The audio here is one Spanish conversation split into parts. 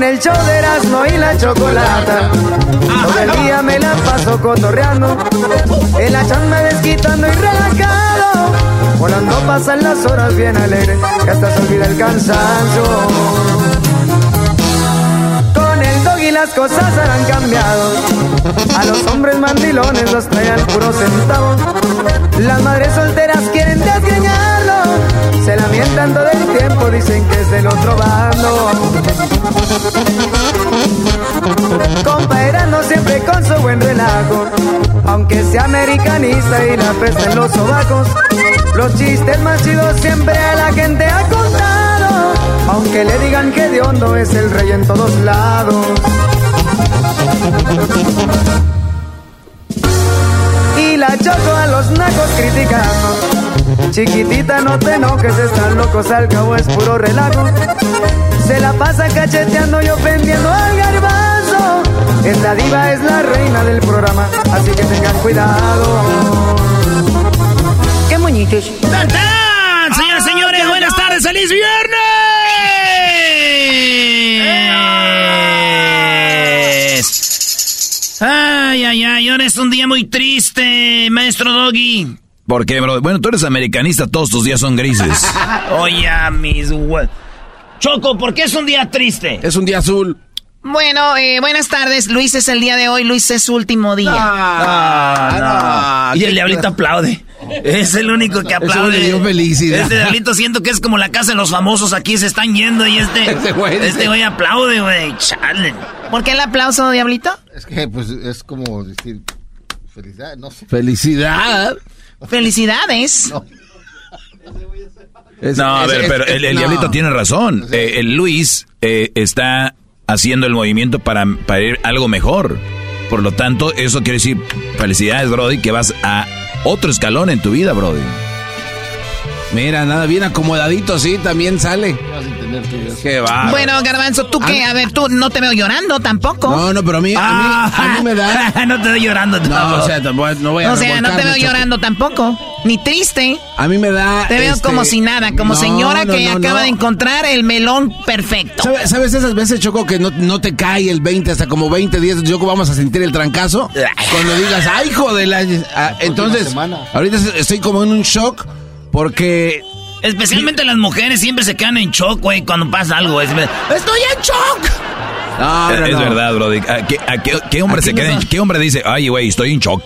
Con el show de Erasmo y la chocolata. Todo el día me la paso cotorreando. En la chamba desquitando y relajado. Volando pasan las horas bien alegre. Que hasta se olvida el cansancio. Con el dog y las cosas han cambiado. A los hombres mandilones los traen puros centavos. Las madres solteras quieren desgreñarlo. Se lamentan todo el tiempo, dicen que es del otro bando. Compa no siempre con su buen relajo. Aunque sea americanista y la pesta en los sobacos. Los chistes más chidos siempre a la gente ha contado. Aunque le digan que de hondo es el rey en todos lados. Y la choco a los nacos criticando. Chiquitita, no te enojes, están locos, al cabo es puro relajo. Se la pasa cacheteando y ofendiendo al garbanzo. Esta diva es la reina del programa, así que tengan cuidado. ¡Qué moñitos! ¡Tan, tan! Señoras y señores, buenas tardes, feliz viernes. Ay, ay, ay, ahora es un día muy triste, maestro Doggy. ¿Por qué, bro? Bueno, tú eres americanista, todos tus días son grises. Oye, mis... Choco, ¿por qué es un día triste? Es un día azul. Bueno, eh, buenas tardes. Luis es el día de hoy. Luis es su último día. Ah, no. Y el diablito aplaude. Es el único que aplaude. Eso felicidad. Este diablito siento que es como la casa de los famosos. Aquí se están yendo y este. Este güey este güey aplaude, güey. Chale. ¿Por qué el aplauso, diablito? Es que, pues, es como decir. Felicidad, no sé. Felicidad. Felicidades. No, a ver, pero el, el no. diablito tiene razón. Eh, el Luis eh, está haciendo el movimiento para, para ir algo mejor. Por lo tanto, eso quiere decir felicidades, Brody, que vas a otro escalón en tu vida, Brody. Mira, nada, bien acomodadito, sí, también sale. Qué va. Bueno, Garbanzo, ¿tú qué? A ver, tú no te veo llorando tampoco. No, no, pero a mí, a mí, a mí me da. no te veo llorando. No, o sea, tampoco- no voy a O sea, no te veo llorando tampoco. Ni triste. A mí me da. Te veo este, como si nada, como no, señora no, que no, acaba no. de encontrar el melón perfecto. ¿Sabes, sabes esas veces, Choco, que no, no te cae el 20 hasta como 20 días? Choco, vamos a sentir el trancazo. Cuando digas, ¡ay, hijo de la. ah, entonces, ahorita estoy como en un shock porque. Especialmente las mujeres siempre se quedan en shock, güey, cuando pasa algo. güey. ¡Estoy en shock! No, no, es no. verdad, Brody. ¿A qué, a qué- qué hombre se queda en- ¿Qué hombre dice, ay, güey, estoy en shock?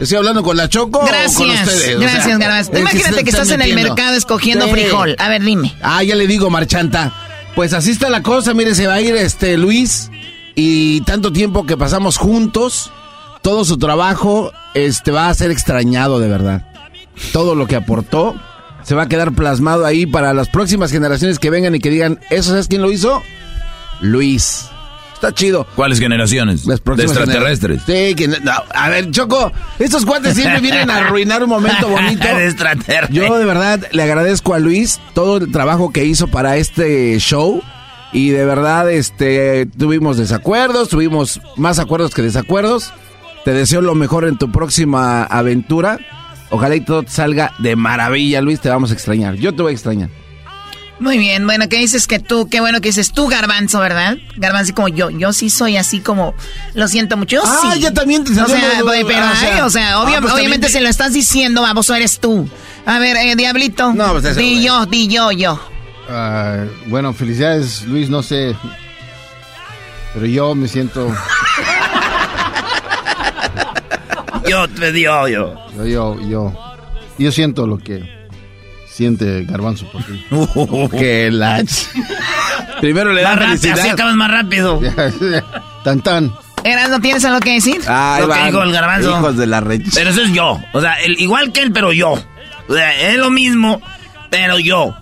¿Estoy hablando con la Choco o con Gracias. ustedes? O Gracias, sea, Garbanzo. es que Imagínate se que estás en el mercado escogiendo Sí. frijol. A ver, dime. Ah, ya le digo, Marchanta. Pues así está la cosa, mire, se va a ir este Luis y tanto tiempo que pasamos juntos, todo su trabajo este va a ser extrañado de verdad. Todo lo que aportó se va a quedar plasmado ahí para las próximas generaciones que vengan y que digan, ¿eso sabes quién lo hizo? Luis. Está chido. ¿Cuáles generaciones? Las de próximas extraterrestres. gener- Sí, que no- a ver, Choco, estos cuates siempre vienen a arruinar un momento bonito. De extraterrestre. Yo de verdad le agradezco a Luis todo el trabajo que hizo para este show y de verdad este tuvimos desacuerdos, tuvimos más acuerdos que desacuerdos, Te deseo lo mejor en tu próxima aventura. Ojalá y todo te salga de maravilla, Luis. Te vamos a extrañar. Yo te voy a extrañar. Muy bien, bueno, ¿qué dices que tú? Qué bueno que dices tú, Garbanzo, ¿verdad? Garbanzo como yo, yo sí soy así como, lo siento mucho, yo ah, sí. ya también te O sea, lo- pero, ah, o sea, ay, o sea, obvia- ah, pues obviamente también se lo estás diciendo, baboso, eres tú. A ver, eh, Diablito. No, pues ese Di güey. yo, di yo, yo. Ah, bueno, felicidades, Luis, no sé. Pero yo me siento. Yo te digo, yo. Yo, yo, yo. Yo siento lo que siente Garbanzo por ti. Que la... Primero le da rápido, así felicidad. acabas más rápido. tan tan. Eras, ¿no tienes algo que decir? Ay, Lo que dijo el garbanzo. Hijos de la. Pero eso es yo. O sea, el- igual que él, pero yo. O sea, es lo mismo, pero yo.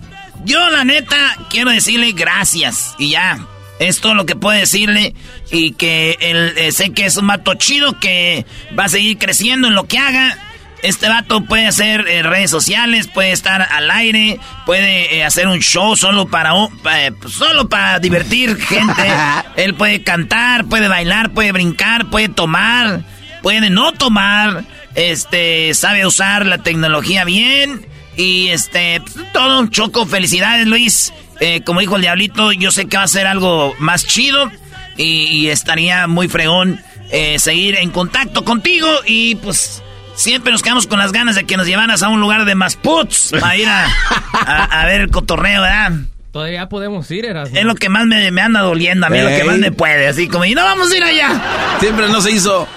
Yo, la neta, quiero decirle gracias. Y ya. Es todo lo que puedo decirle. Y que él, eh, sé que es un vato chido que va a seguir creciendo en lo que haga. Este vato puede hacer eh, redes sociales, puede estar al aire, puede eh, hacer un show solo para eh, solo para divertir gente. Él puede cantar, puede bailar, puede brincar, puede tomar, puede no tomar. Este sabe usar la tecnología bien y este pues, todo un choco. Felicidades, Luis. Eh, como dijo el diablito, yo sé que va a ser algo más chido y, y estaría muy fregón eh, seguir en contacto contigo y pues siempre nos quedamos con las ganas de que nos llevaras a un lugar de más puts para ir a, a- a ver el cotorreo, ¿verdad? Todavía podemos ir, Erasmo. Es lo que más me, me anda doliendo, a mí lo que más me puede, así como, y no vamos a ir allá. Siempre no se hizo.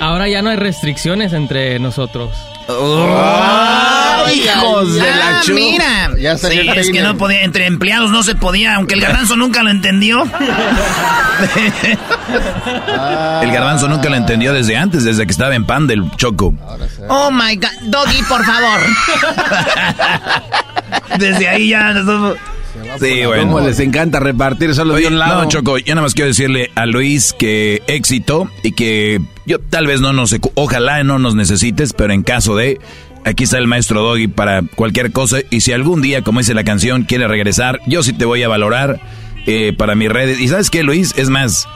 Ahora ya no hay restricciones entre nosotros. Hijos de la chu. mira. Ya Sí, es que no podía, entre empleados no se podía, aunque el garbanzo nunca lo entendió. El garbanzo nunca lo entendió desde antes, desde que estaba en pan del choco. Oh my God. Doggy, por favor. Desde ahí ya nosotros... Sí, Cómo bueno. les encanta repartir solo de un lado. no, Choco, yo nada más quiero decirle a Luis que éxito y que yo tal vez no nos, ojalá no nos necesites, pero en caso de, aquí está el maestro Doggy para cualquier cosa y si algún día, como dice la canción, quiere regresar, yo sí te voy a valorar eh, para mis redes. Y sabes qué, Luis, es más,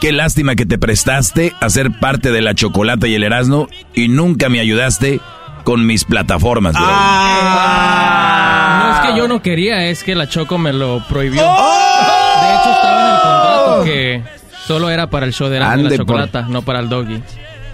qué lástima que te prestaste a ser parte de la chocolata y el Erasmo y nunca me ayudaste con mis plataformas. bro. No es que yo no quería, es que la Choco me lo prohibió. De hecho, estaba en el contrato que solo era para el show de la por- chocolata, no para el doggy.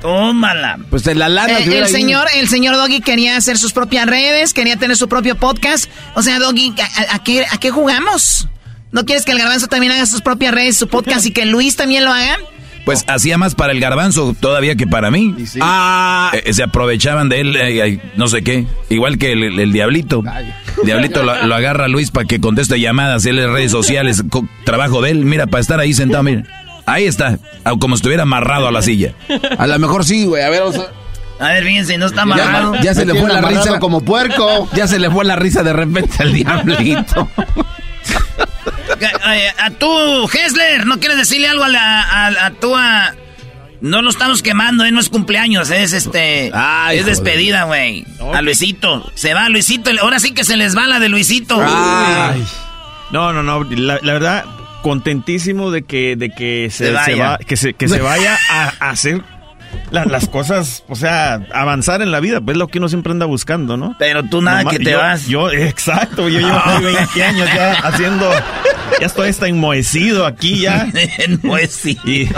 Tómala. Pues la lana Eh, el ahí. señor, el señor Doggy quería hacer sus propias redes, quería tener su propio podcast. O sea, Doggy, ¿a, a qué, a qué jugamos? ¿No quieres que el garbanzo también haga sus propias redes, su podcast y que Luis también lo haga? Pues hacía más para el garbanzo todavía que para mí. Y sí. Ah, Eh, se aprovechaban de él, eh, eh, no sé qué. Igual que el, el diablito. Diablito lo, lo agarra a Luis para que conteste llamadas, él en redes sociales, trabajo de él. Mira, para estar ahí sentado, mira. Ahí está, como si estuviera amarrado a la silla. a lo mejor sí, güey. A ver, vamos a- A ver, fíjense, no está amarrado. Ya, ya se le fue la risa. como puerco. Ya se le fue la risa de repente al diablito. Eh, a tú, Hessler, ¿no quieres decirle algo a la, a, a tú a... No lo estamos quemando, eh, no es cumpleaños, es este... Ay, es despedida, güey. A Luisito. Se va Luisito, ahora sí que se les va la de Luisito. Ay. No, no, no. La, la verdad, contentísimo de que, de que se, Se vaya. se va- que se, que se vaya a, a hacer la- las cosas, o sea, avanzar en la vida, pues es lo que uno siempre anda buscando, ¿no? Pero tú nada Nomás- que te yo- vas. Yo, exacto, yo llevo aquí 20 años ya haciendo, ya estoy hasta enmohecido aquí ya. sí. Y,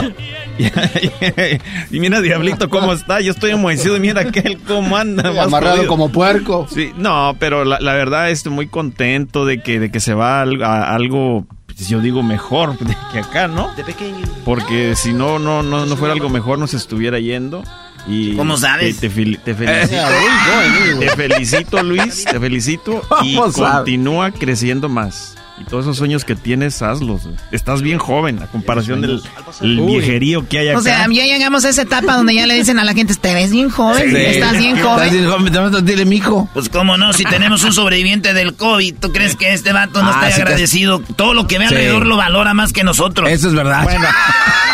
y mira, Diablito, cómo está. Yo estoy enmohecido y mira aquel cómo anda. más Amarrado jodido. como puerco. Sí, no, pero la, la verdad estoy muy contento de que, de que se va a, a algo, pues, yo digo, mejor que acá, ¿no? De pequeño. Porque si no, no, no, no fuera algo mejor, no se estuviera yendo. Y ¿Cómo sabes? Te, te fel- te felicito. Going, Te felicito, Luis, te felicito y continúa creciendo más. Y todos esos sueños que tienes, hazlos. Estás bien joven a comparación del el viejerío que hay acá. O sea, ya llegamos a esa etapa donde ya le dicen a la gente, te ves bien joven, Sí. estás bien Estás joven. bien joven, te vas a dile, mijo. Pues cómo no, si tenemos un sobreviviente del COVID, ¿tú crees que este vato no Ah, está agradecido? Todo lo que ve Sí. alrededor lo valora más que nosotros. Eso es verdad. Bueno,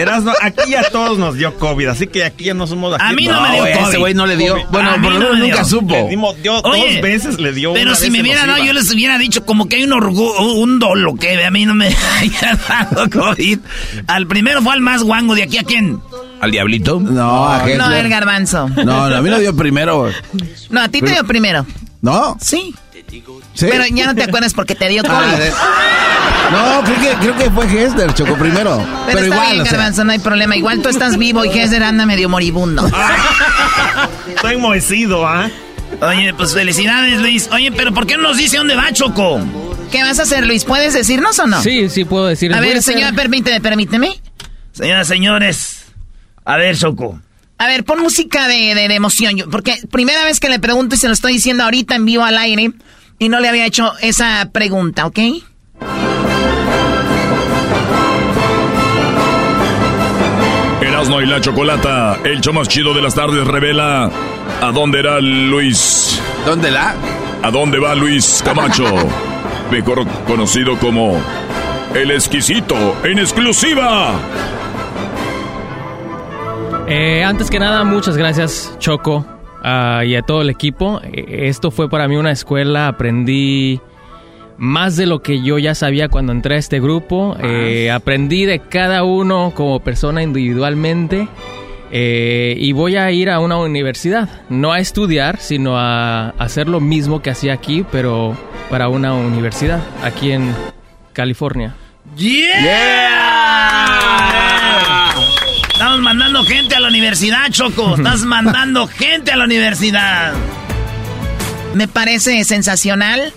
Erasmo, aquí ya todos nos dio COVID, así que aquí ya no somos aquí. A mí no me dio COVID. Ese güey no le dio. COVID. Bueno, por lo menos nunca supo. Le dimos- dio Oye, dos veces, le dio Pero una si vez me hubiera dado, yo les hubiera dicho como que hay un orgullo, un dolo que a mí no me haya dado COVID. Al primero fue al más guango, de aquí a quién. ¿Al diablito? No, a Hessler. No, el garbanzo. No, no, a mí no dio primero. No, a ti te dio primero. ¿No? Sí. ¿Sí? Pero ya no te acuerdas porque te dio Ah, COVID. de- No, creo que, creo que fue Hessler, Choco, primero. Pero, Pero, está igual, bien, o sea. garbanzo, no hay problema. Igual tú estás vivo y Hesder anda medio moribundo. Estoy enmohecido, ¿ah? Oye, pues felicidades, Luis. Oye, pero ¿por qué no nos dice dónde va, Choco? ¿Qué vas a hacer, Luis? ¿Puedes decirnos o no? Sí, sí puedo decir. A ver, hacer- señora, permíteme, permíteme. Señoras, señores. A ver, Choco. A ver, pon música de, de- de emoción. yo- porque primera vez que le pregunto y se lo estoy diciendo ahorita en vivo al aire y no le había hecho esa pregunta, ¿ok? Erasmo y la Chocolata, el show más chido de las tardes, revela a dónde irá Luis. ¿Dónde la? ¿A dónde va Luis Camacho? Mejor conocido como El Exquisito en exclusiva. Eh, antes que nada, muchas gracias, Choco, ah, y a todo el equipo. Eh, Esto fue para mí una escuela, aprendí más de lo que yo ya sabía cuando entré a este grupo. Eh, aprendí de cada uno como persona individualmente. Eh, y voy a ir a una universidad, no a estudiar, sino a hacer lo mismo que hacía aquí, pero para una universidad, aquí en California. Estamos mandando gente a la universidad, Choco. Estás mandando gente a la universidad. Me parece sensacional.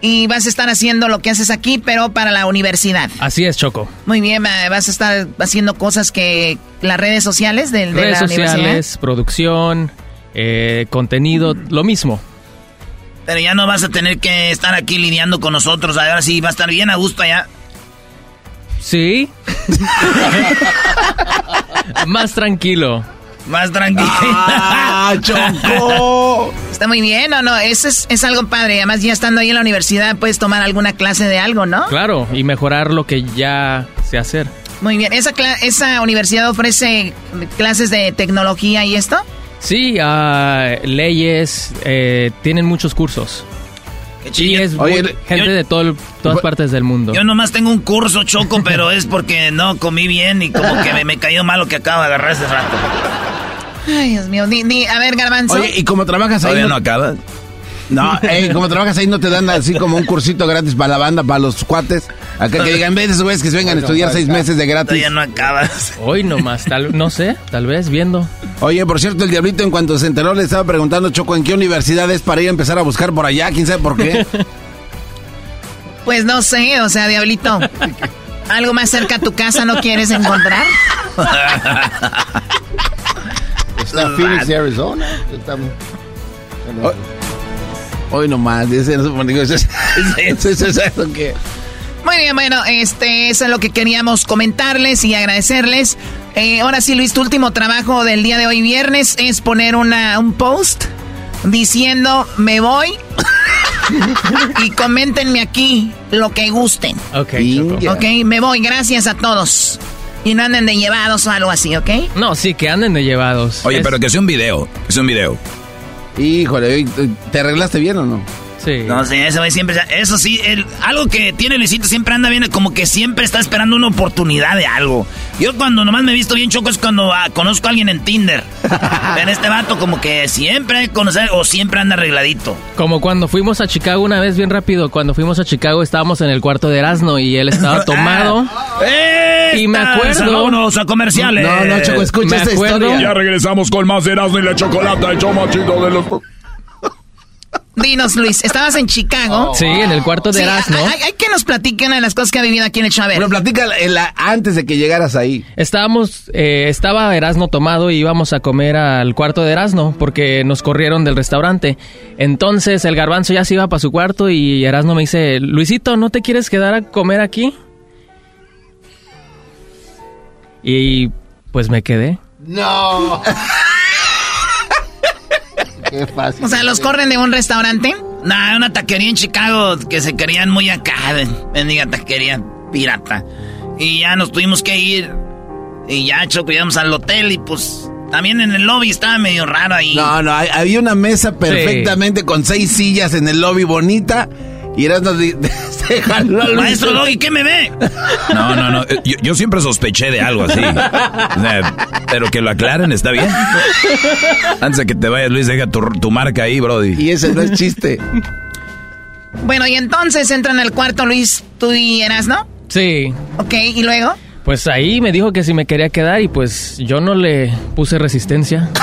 Y vas a estar haciendo lo que haces aquí, pero para la universidad. Así es, Choco. Muy bien, va- vas a estar haciendo cosas que las redes sociales de, de Redes la universidad. sociales, producción, eh, contenido, lo mismo. Pero ya no vas a tener que estar aquí lidiando con nosotros. Ahora sí, va a estar bien a gusto allá. Sí. Más tranquilo. Más tranquilo. ¡Ah, Choco! Está muy bien, no, no, eso es, es algo padre. Además, ya estando ahí en la universidad, puedes tomar alguna clase de algo, ¿no? Claro, y mejorar lo que ya sé hacer. Muy bien. ¿Esa, esa universidad ofrece clases de tecnología y esto? Sí, ah, leyes, eh, tienen muchos cursos. Y es Oye, gente yo- de todo todas partes del mundo. Yo nomás tengo un curso, Choco, pero es porque no comí bien y como que me, me cayó mal lo que acabo de agarrar hace rato. Ay, Dios mío. Di- di- a ver, Garbanzo. Oye, ¿y como trabajas ahí? ¿Todavía no- no acaba? No, ey, como trabajas ahí, ¿no te dan así como un cursito gratis para la banda, para los cuates? Acá que digan, en vez de esos güeyes que se vengan a estudiar seis meses de gratis. Todavía no acabas. Hoy nomás, tal, no sé, tal vez viendo. Oye, por cierto, el diablito en cuanto se enteró le estaba preguntando, Choco, ¿en qué universidad es para ir a empezar a buscar por allá? ¿Quién sabe por qué? Pues no sé, o sea, Diablito. ¿Algo más cerca a tu casa no quieres encontrar? Está Phoenix, Arizona. Estamos- Hoy nomás, dice, no sé por qué, ¿es eso- ¿es eso qué? Muy bien, bueno, este, eso es lo que queríamos comentarles y agradecerles. Eh, ahora sí, Luis, tu último trabajo del día de hoy viernes es poner una, un post diciendo me voy y coméntenme aquí lo que gusten. Ok. Choco. Ok, me voy, gracias a todos. Y no anden de llevados o algo así, ¿ok? No, sí, que anden de llevados. Oye, Es- pero que sea un video. Que sea un video. Híjole, ¿te arreglaste bien o no? Sí. No sé, ese güey siempre... Eso sí, el- algo que tiene Luisito siempre anda bien, como que siempre está esperando una oportunidad de algo. Yo cuando nomás me he visto bien choco es cuando ah, conozco a alguien en Tinder. Pero este vato como que siempre hay que conocer o siempre anda arregladito. Como cuando fuimos a Chicago una vez, bien rápido, cuando fuimos a Chicago estábamos en el cuarto de Erasmo y él estaba tomado. Y me acuerdo- Vámonos a comerciales. No, no, Choco, escucha Me esta acuerdo- historia. Ya regresamos con más de Erasmo y la Chocolata, el show más chido de los... Dinos, Luis, estabas en Chicago. Sí, en el cuarto de Sí, Erasmo. hay, hay que nos platique una de las cosas que ha vivido aquí en el ver. Pero platica antes de que llegaras ahí. Estábamos, eh, estaba Erasmo tomado y íbamos a comer al cuarto de Erasmo porque nos corrieron del restaurante. Entonces el garbanzo ya se iba para su cuarto y Erasmo me dice, Luisito, ¿no te quieres quedar a comer aquí? Y pues me quedé. No. Qué fácil. O sea, los corren de un restaurante. Nah, una taquería en Chicago que se querían muy acá. Bendiga taquería pirata. Y ya nos tuvimos que ir. Y ya, Choco, llegamos al hotel y pues también en el lobby estaba medio raro ahí. No, no, hay- había una mesa perfectamente con seis sillas en el lobby bonita. Y eras Se jaló a Luis. Maestro Doggy, ¿qué me ve? No, no, no. eh, Yo, yo siempre sospeché de algo así. O sea, pero que lo aclaren está bien. Antes de que te vayas, Luis, deja tu, tu marca ahí, Brody. Y ese no es chiste. Bueno, y entonces entran al cuarto Luis, tú y Erasno. Sí. Ok, ¿y luego? Pues ahí me dijo que si me quería quedar y pues yo no le puse resistencia.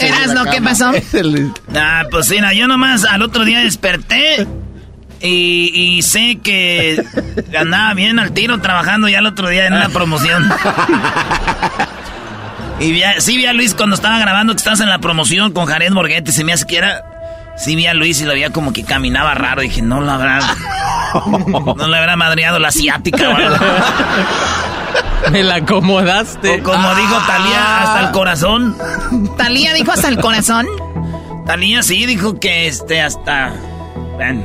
Erasno, ¿qué pasó? Ah, pues sí, no, yo nomás al otro día desperté y, y sé que andaba bien al tiro trabajando ya el otro día en una promoción. Y vi a- sí vi a Luis cuando estaba grabando que estás en la promoción con Jared Borghetti, se me hace que era... Sí vi a Luis y lo veía como que caminaba raro. Dije, no lo habrá... No le habrá madreado la asiática o algo. Me la acomodaste. O como dijo Talía, hasta el corazón. Talía dijo hasta el corazón. Talía sí dijo que este hasta. Bueno,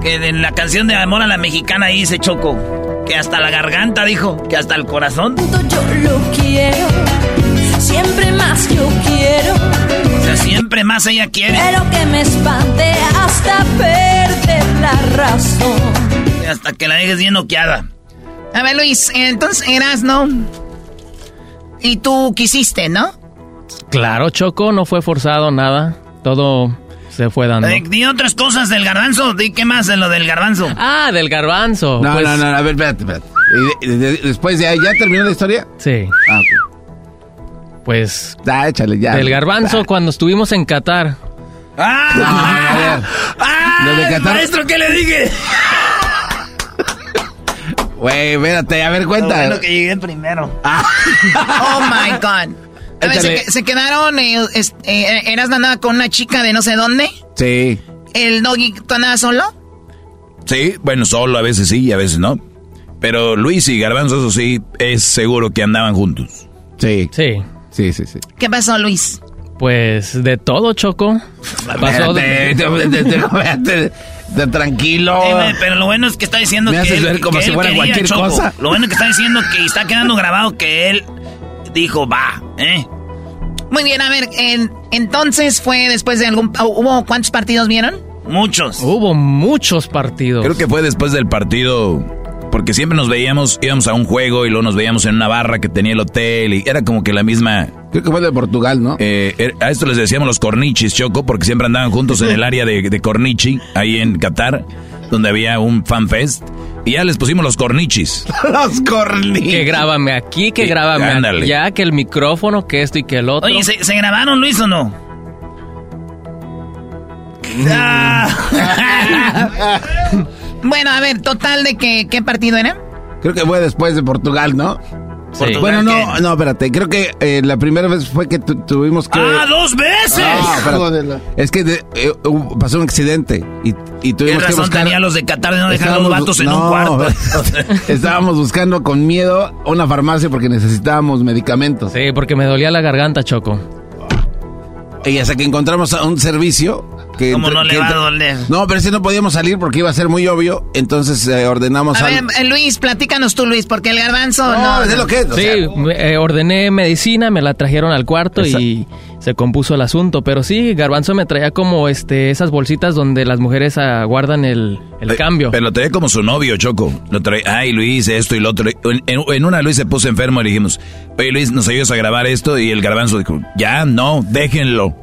que en la canción de Amor a la Mexicana ahí se chocó. Que hasta la garganta dijo, que hasta el corazón. Yo lo quiero, siempre más yo quiero, O sea, siempre más ella quiere. pero que me espante hasta perder la razón. Hasta que la dejes bien noqueada. A ver, Luis, entonces Erasno. Y tú quisiste, ¿no? Claro, Choco, no fue forzado nada. Todo se fue dando. Eh, di otras cosas del garbanzo. Di qué más de lo del garbanzo. Ah, del garbanzo. No, Pues, no, no, a ver, espérate, espérate. Y de- de- después de ahí, ¿ya terminó la historia? Sí. Ah, ok. Pues Ya, échale, ya. del garbanzo cuando estuvimos en Qatar. ¡Ah! No, a ver. ¡Ah! Lo de Qatar- Maestro, ¿qué le dije? Güey, espérate, a ver, Lo cuenta. bueno que llegué primero. Oh my God. A ver, se, quedaron. Eh, eh, Erasno andaba con una chica de no sé dónde. Sí. El doggy, ¿tú andabas solo? Sí, bueno, solo a veces sí y a veces no. Pero Luis y Garbanzo, eso sí, es seguro que andaban juntos. Sí. Sí. Sí, sí, sí. ¿Qué pasó, Luis? Pues de todo, Choco. Pasó de- Te- tranquilo. Eh, pero lo bueno es que está diciendo Me que haces él, ver como que si él fuera quería, cualquier Choco. cosa. Lo bueno que está diciendo que está quedando grabado que él dijo, va, ¿eh? Muy bien, a ver, en- entonces fue después de algún... ¿Hubo cuántos partidos vieron? Muchos. Hubo muchos partidos. Creo que fue después del partido, porque siempre nos veíamos, íbamos a un juego y luego nos veíamos en una barra que tenía el hotel y era como que la misma... Creo que fue de Portugal, ¿no? eh, er- a esto les decíamos los cornichis, Choco, porque siempre andaban juntos en el área de, de Cornichi, ahí en Qatar, donde había un fan fest. Y ya les pusimos los cornichis. Los cornichos. Que grábame aquí, que grábame ándale. allá, que el micrófono, que esto y que el otro. Oye, ¿se, se grabaron, Luis, o no? Ah. Bueno, a ver, total de que... ¿Qué partido era? Creo que fue después de Portugal, ¿no? Sí. Portugal, Bueno, no, ¿qué? no, espérate. Creo que eh, la primera vez fue que tu- tuvimos que. ¡Ah, dos veces! No, espérate. Hijo de la- Es que de- eh, pasó un accidente y, y ¿Qué tuvimos que razón buscar. tenía los de Qatar de no dejar a los Estábamos- vatos en no, un cuarto? Estábamos buscando con miedo una farmacia porque necesitábamos medicamentos. Sí, porque me dolía la garganta, Choco. Y hasta que encontramos a un servicio que... ¿Cómo entre- no le que va a entre- doler? No, pero ese no podíamos salir porque iba a ser muy obvio. Entonces eh, ordenamos A algo. ver, eh, Luis, platícanos tú, Luis, porque el garbanzo no, no... es lo que es. o Sí, me- eh, ordené medicina, me la trajeron al cuarto Esa- y se compuso el asunto. Pero sí, Garbanzo me traía como este esas bolsitas donde las mujeres ah, guardan el, el cambio. Pero lo traía como su novio, Choco. Lo traía, ay, Luis, esto y lo otro. En, una Luis se puso enfermo y le dijimos, oye, Luis, ¿nos ayudas a grabar esto? Y el garbanzo dijo, ya, no, déjenlo.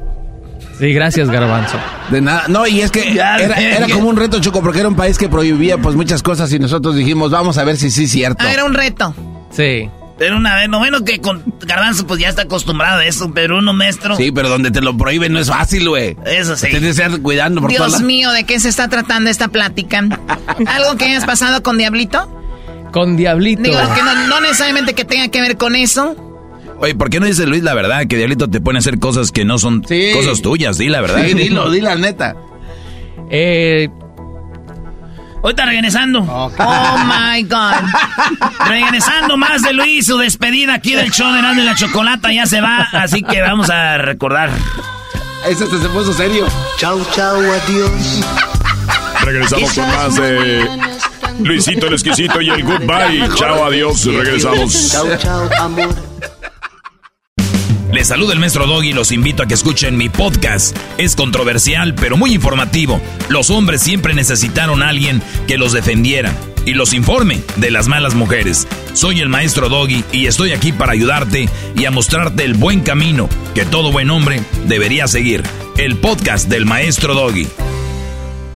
Sí, gracias, Garbanzo. de nada. No, y es que Ya, era, como un reto, Choco, porque era un país que prohibía pues muchas cosas y nosotros dijimos, vamos a ver si sí es cierto. Ah, era un reto. Sí. Pero una vez, lo bueno que con Garbanzo pues ya está acostumbrado a eso, pero uno maestro... Sí, pero donde te lo prohíben no es fácil, güey. Eso sí. Tienes que estar cuidando por Dios mío, ¿de qué se está tratando esta plática? ¿Algo que hayas pasado con Diablito? Con Diablito. Digo, que no, no necesariamente que tenga que ver con eso. Oye, ¿por qué no dice Luis la verdad? Que Diablito te pone a hacer cosas que no son Sí. cosas tuyas, di la verdad. Sí, dilo, dilo la neta. Eh, Ahorita regresando. Oh my God. Regresando más de Luis, su despedida aquí del show de Erasmo y la Chocolata ya se va, así que vamos a recordar. Ese se puso serio. Chau, chau, adiós. Regresamos con más de Luisito el Exquisito y el Goodbye. Chao, adiós. Regresamos. Chau, chau, amor. Le Les saluda el maestro Doggy y los invito a que escuchen mi podcast. Es controversial, pero muy informativo. Los hombres siempre necesitaron a alguien que los defendiera y los informe de las malas mujeres. Soy el maestro Doggy y estoy aquí para ayudarte y a mostrarte el buen camino que todo buen hombre debería seguir. El podcast del maestro Doggy.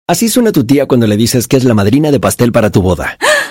Así suena tu tía cuando le dices que es la madrina de pastel para tu boda.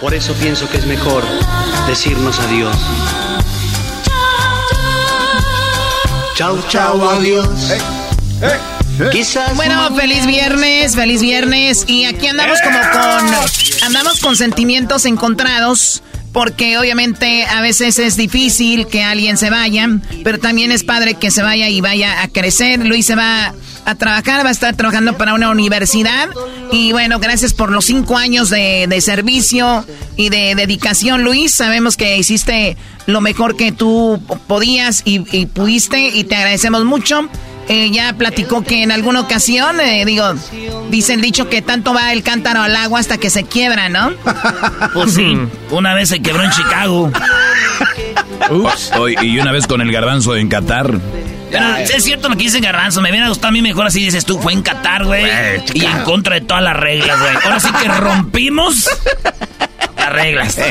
Por eso pienso que es mejor decirnos adiós. Chau, chau, adiós. Quizás Bueno, feliz viernes, feliz viernes. Y aquí andamos como con. Andamos con sentimientos encontrados. Porque obviamente a veces es difícil que alguien se vaya. Pero también es padre que se vaya y vaya a crecer. Luis se va a trabajar, va a estar trabajando para una universidad. Y bueno, gracias por los cinco años de, de servicio y de dedicación, Luis. Sabemos que hiciste lo mejor que tú podías y, y pudiste y te agradecemos mucho. Eh, ya platicó que en alguna ocasión, eh, digo, dice el dicho que tanto va el cántaro al agua hasta que se quiebra, ¿no? Pues sí, una vez se quebró en Chicago. Ups. y una vez con el garbanzo en Qatar. Pero, es cierto lo que dice Garbanzo, me hubiera gustado a mí mejor así dices tú, fue en Qatar, güey. Y en contra de todas las reglas, güey. Ahora sí que rompimos las reglas.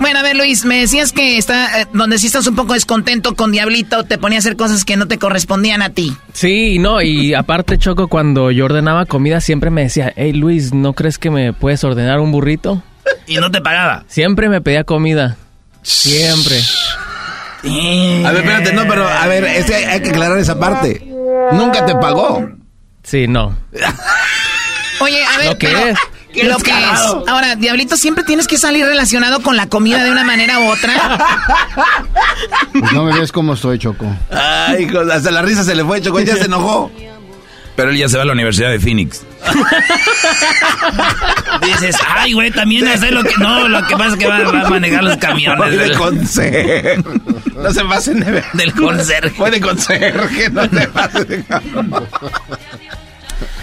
Bueno, a ver, Luis, me decías que está, eh, donde sí estás un poco descontento con Diablito, te ponía a hacer cosas que no te correspondían a ti. Sí, no, y aparte, Choco, cuando yo ordenaba comida, siempre me decía, hey, Luis, ¿no crees que me puedes ordenar un burrito? Y no te pagaba. Siempre me pedía comida. Siempre. A ver, espérate, no, pero a ver, es que hay que aclarar esa parte. Nunca te pagó. Sí, no. Oye, a ver, ¿Lo que pero- es? Lo que es. Ahora, Diablito, siempre tienes que salir relacionado con la comida de una manera u otra. Pues no me ves cómo estoy, Choco. Ay, hijo, hasta la risa se le fue, Choco, ya se enojó. Pero él ya se va a la Universidad de Phoenix. Dices, ay, güey, también hacer lo que... No, lo que pasa es que va, va a manejar los camiones. Fue de del- conserje. No se pasen de ver. Del conserje. Fue de conserje, no se pasen de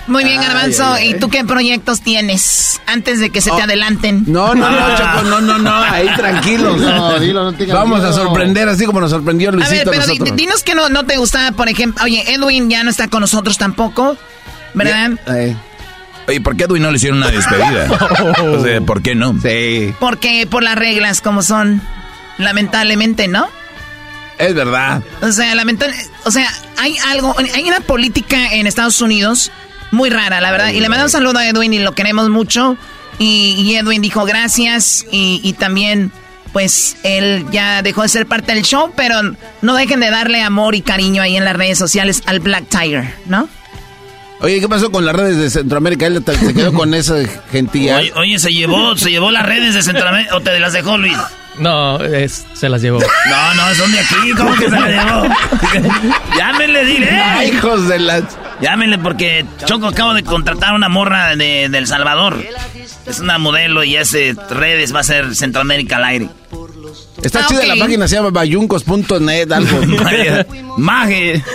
Muy bien, Garbanzo. ¿Y tú qué proyectos tienes antes de que se te adelanten? No, no, no, Choco, no, no, no, ahí tranquilos. No, dilo, no Vamos a sorprender así como nos sorprendió A ver, Luisito a pero di- nosotros. dinos que no, no te gustaba, por ejemplo. Oye, Edwin ya no está con nosotros tampoco, ¿verdad? Oye, ¿por qué a Edwin no le hicieron una despedida? O sea, ¿por qué no? sí, Porque por las reglas como son, lamentablemente, ¿no? es verdad. O sea, lamentable, o sea, hay algo, hay una política en Estados Unidos muy rara, la verdad. Y le mandamos un saludo a Edwin y lo queremos mucho. Y, y Edwin dijo gracias y, y también, pues, él ya dejó de ser parte del show, pero no dejen de darle amor y cariño ahí en las redes sociales al Black Tiger, ¿no? Oye, ¿qué pasó con las redes de Centroamérica? Él se quedó con esa gentilla. Oye, oye, se llevó, se llevó las redes de Centroamérica o te las dejó Luis. No, es- se las llevó. No, no, son de aquí, ¿cómo que se las llevó? Llámenle, dile. Ay, hijos de la... Llámenle porque Choco acabo de contratar una morra de, de El Salvador. Es una modelo y hace redes, va a ser Centroamérica al aire. Está Ah, chida la página, se llama bayuncos.net, algo. Maje.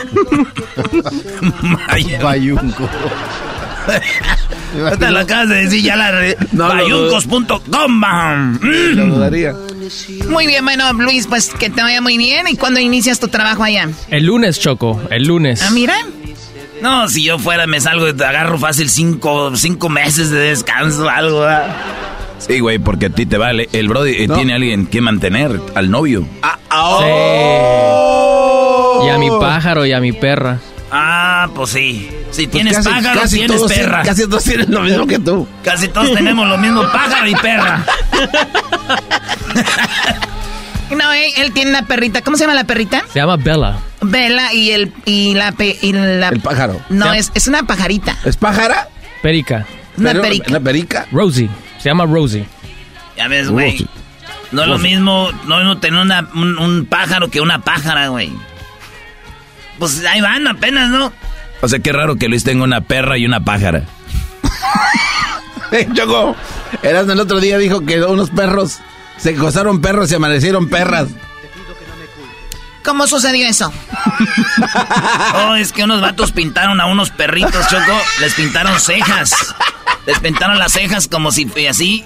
Bayunco. Ahorita lo acabas de decir ya la red. No. Bayuncos.com. dudaría. Muy bien, bueno, Luis, pues que te vaya muy bien. ¿Y cuándo inicias tu trabajo allá? El lunes, Choco, el lunes. Ah, mira. No, si yo fuera me salgo, agarro fácil cinco, cinco meses de descanso, algo. ¿verdad? Sí, güey, porque a ti te vale. El Brody eh, No. tiene alguien que mantener al novio. Ah, oh. pájaro y a mi perra. Ah, pues sí. Si Pues tienes casi- pájaro, casi tienes todos perra. casi todos tienen lo mismo que tú. Casi todos tenemos lo mismo, pájaro y perra. No, él, él tiene una perrita. ¿Cómo se llama la perrita? Se llama Bella. Vela y el y la pe- y la El pájaro. No, es, es una pajarita. ¿Es pájara? Perica. Una Pero- perica. ¿Una perica? Rosie. Se llama Rosie. Ya ves, güey. No es lo mismo, no es lo tener una- un, un pájaro que una pájara, güey. Pues ahí van apenas, ¿no? O sea, qué raro que Luis tenga una perra y una pájara. Choco, Erasmo el otro día dijo que unos perros se acostaron perros y amanecieron perras. ¿Cómo sucedió eso? Oh, es que unos vatos pintaron a unos perritos, Choco. Les pintaron cejas. Les pintaron las cejas como si fue así.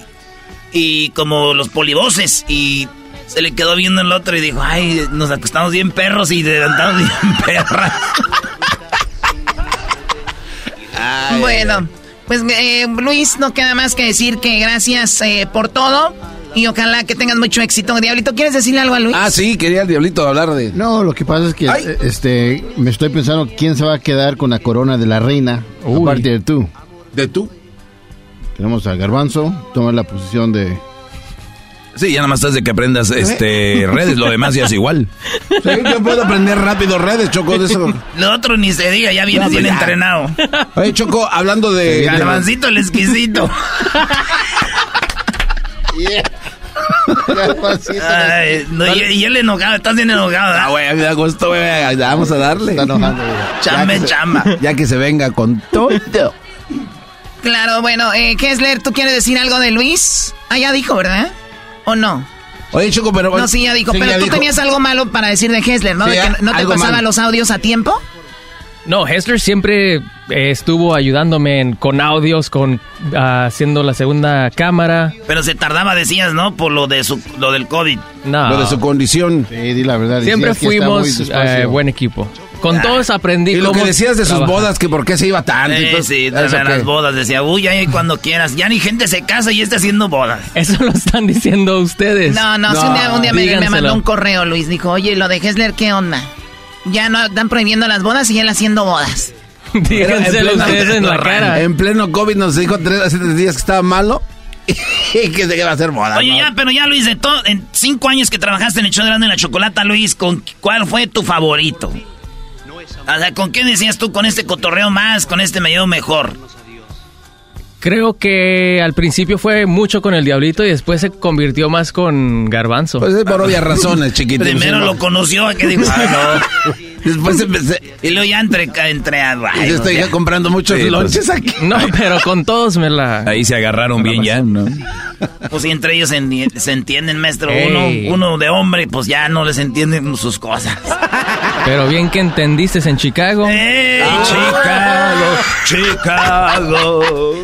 Y como los polivoces. Y se le quedó viendo el otro y dijo, ay, nos acostamos bien perros y levantamos bien perras. Bueno, pues eh, Luis, no queda más que decir que gracias eh, por todo y ojalá que tengas mucho éxito. Diablito, ¿quieres decirle algo a Luis? Ah, sí, quería el diablito hablar de. No, lo que pasa es que este me estoy pensando quién se va a quedar con la corona de la reina, aparte de tú. ¿De tú? Tenemos a Garbanzo, toma la posición de... Sí, ya nada más estás de que aprendas este redes, lo demás ya es igual. Sí, yo puedo aprender rápido redes, Choco, de eso. Lo otro ni se diga, ya viene No, pues bien ya. entrenado. Oye, Choco, hablando de. Garbancito el exquisito. Ay, no, y, y él enojado, estás bien enojado. Ah, güey, me da gusto, güey. ya Vamos a darle. Está enojando, güey. Chamba Ya que se- chamba. Ya que se venga con todo. Claro, bueno, eh, Kessler, ¿tú quieres decir algo de Luis? Ah, ya dijo, ¿verdad? ¿O no? Oye, Choco, pero. No, sí, ya dijo. Sí, pero ya tú dijo. tenías algo malo para decir de Hessler, ¿no? Sí, de que no te pasaba malo. los audios a tiempo. No, Hessler siempre eh, estuvo ayudándome en- con audios, con ah, haciendo la segunda cámara. Pero se tardaba, decías, ¿no? Por lo de su, lo del COVID. No. Lo de su condición. Sí, di la verdad. Siempre decías que está muy fuimos despacio. eh, buen equipo. Con Ah. todos aprendí Y lo que cómo decías de sus trabajar. bodas, que por qué se iba tanto. y Sí, todo. sí, ¿Eso de las bodas. Decía, uy, ahí cuando quieras. Ya ni gente se casa y está haciendo bodas. Eso lo están diciendo ustedes. No, no, sí, un día, un día me, me díganselo. mandó un correo, Luis. Dijo, oye, lo de Hessler, ¿qué onda? Ya no están prohibiendo las bodas y él haciendo bodas. Díganselo ustedes en la cara. En pleno COVID nos dijo tres, hace tres días que estaba malo y que se iba a hacer boda. Oye, ¿no? ya, pero ya, Luis, de todo, en cinco años que trabajaste en el show de Grande en la Chocolata, Luis, ¿con cuál fue tu favorito? O sea, ¿con qué decías tú con este cotorreo más, con este me llevo mejor? Creo que al principio fue mucho con el Diablito y después se convirtió más con Garbanzo. Pues es por obvias razones, chiquitín. Primero lo no. conoció, ¿a qué dijo? Ah, no. Después empecé. Y luego ya entre, entre ay, Y yo estoy o sea, ya comprando muchos Sí, pues. lonches aquí. No, pero con todos me la... Ahí se agarraron bien ya, ¿no? Pues si entre ellos se, enti- se entienden, maestro. Ey. Uno, uno de hombre, pues ya no les entienden sus cosas. Pero bien que entendiste en Chicago. ¡Ey, Ah. Chicago!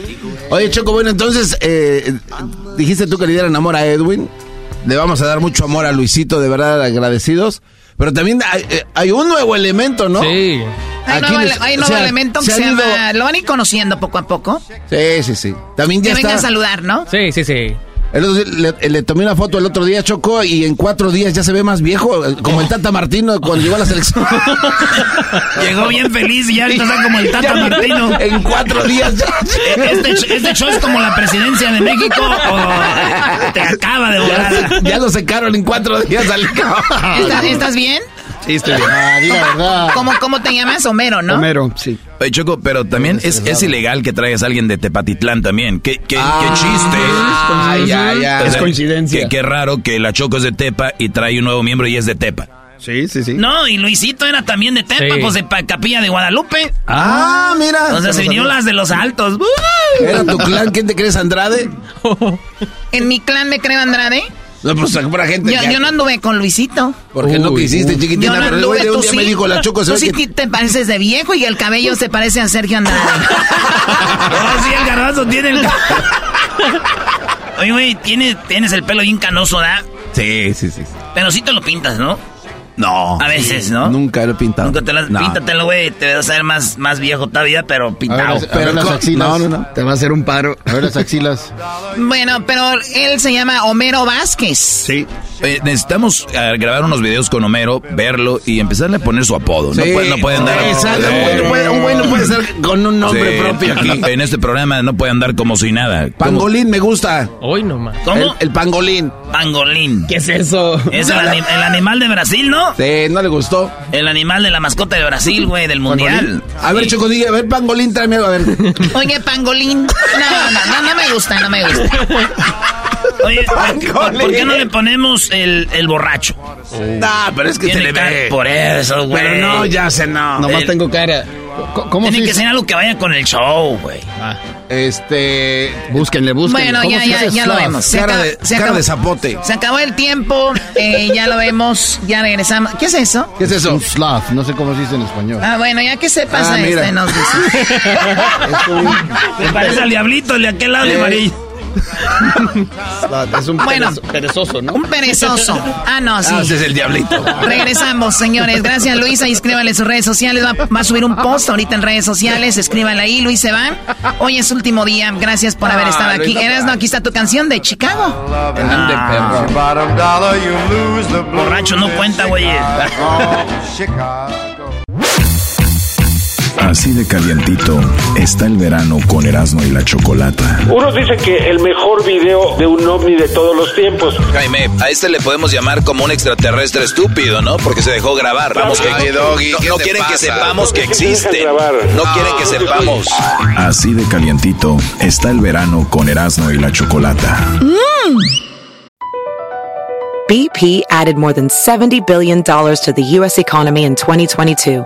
Oye, Choco, bueno, entonces, eh, dijiste tú que le dieran amor a Edwin. Le vamos a dar mucho amor a Luisito, de verdad agradecidos. Pero también hay, eh, hay un nuevo elemento, ¿no? Sí. Hay Aquí nuevo, les- hay o nuevo sea, elemento que se se, ido- llama... Lo van a ir conociendo poco a poco. Sí, sí, sí. También ya Que vengan a está. saludar, ¿no? Sí, sí, sí. El otro día le, le tomé una foto el otro día, Choco, y en cuatro días ya se ve más viejo, como el Tata Martino cuando llegó a la selección. Llegó bien feliz y ya ahorita está como el Tata Martino. En cuatro días ya. Este, este show es como la presidencia de México o te acaba de volar. Ya, ya lo secaron en cuatro días al. ¿Estás, estás bien? Sí, estoy bien. Ah, di la verdad. ¿Cómo, ¿Cómo te llamas? Homero, ¿no? Homero, sí. Oye, Choco, pero también es, es ilegal que traigas a alguien de Tepatitlán también. Qué, qué, qué chiste. Ay, Es sea, coincidencia. Qué, qué raro que la Choco es de Tepa y trae un nuevo miembro y es de Tepa. Sí, sí, sí. No, y Luisito era también de Tepa, Sí. pues de Pa- Capilla de Guadalupe. Ah, mira. O sea, se vinieron las de los altos. ¿Era tu clan? ¿Quién te crees, Andrade? En mi clan me creo Andrade. No, pues pura gente. Yo, no anduve con Luisito. Porque no quisiste, uy. chiquitina. Yo no pero anduve, de un tú día sí. me dijo, la Choco se Tú ve sí que... te pareces de viejo y el cabello se parece a Sergio Andrade. Oh, sí, el garbanzo tiene el... Oye, güey, tiene, tienes el pelo bien canoso, ¿da? Sí, sí, sí. Pero sí te lo pintas, ¿no? No. A veces, ¿no? Nunca lo he pintado. Nunca te las... No. Píntatelo, güey. Te vas a ver más, más viejo todavía, pero A ver, pintado. a ver las axilas. no, no, no. Te va a hacer un paro. A ver las axilas. bueno, pero él se llama Homero Vázquez. Sí. Eh, necesitamos eh, grabar unos videos con Homero, verlo y empezarle a poner su apodo. no, puede, no puede andar. Exacto, un güey no puede ser con un nombre propio aquí. En este programa no puede andar como si nada. Pangolín me gusta. Hoy nomás. ¿Cómo? El, pangolín. Pangolín. ¿Qué es eso? Es el, el, animal de Brasil, ¿no? Sí, no le gustó. El animal de la mascota de Brasil, güey, del mundial. A ver, Choco, diga, a ver, pangolín, tráeme algo, a ver. Oye, pangolín. No, no, no, no me gusta, no me gusta. Oye, ¿por qué no le ponemos el, el borracho? No, pero es que se le ve. Por eso, güey. Pero no, ya sé, no. Nomás tengo cara. ¿Cómo Tiene que ser algo que vaya con el show, güey. Ah. Este. Búsquenle, búsquenle. Bueno, ya, ya, ya lo vemos. Se cara, de, se cara acabó, de zapote. Se acabó el tiempo, eh, ya lo vemos, ya regresamos. ¿Qué es eso? ¿Qué es eso? Un sloth, no sé cómo se dice en español. Ah, bueno, ya que se pasa Ah, mira. este, nos dice. es un... Me parece al diablito, el de aquel lado de Eh. amarillo. es un Bueno. perezo- perezoso, ¿no? Un perezoso. Ah, no, sí. Ah, ese es el diablito. Regresamos, señores. Gracias, Luisa. Y escríbanle sus redes sociales. Va, va a subir un post ahorita en redes sociales. Escríbanle ahí, Luis se va. Hoy es último día. Gracias por haber Ah, estado aquí. Eras, no, aquí está tu canción de Chicago. Perro. Borracho no cuenta, güey. Así de calientito está el verano con Erasmo y la Chocolata. Unos dicen que el mejor video de un ovni de todos los tiempos. Jaime, a este le podemos llamar como un extraterrestre estúpido, ¿no? Porque se dejó grabar. Vamos, que Ay, Doggy, no, ¿qué no quieren que sepamos que ¿Por qué se dejan existen. grabar? No quieren que sepamos. Así de calientito está el verano con Erasmo y la Chocolata. BP added more than $70 billion to the U.S. economy in 2022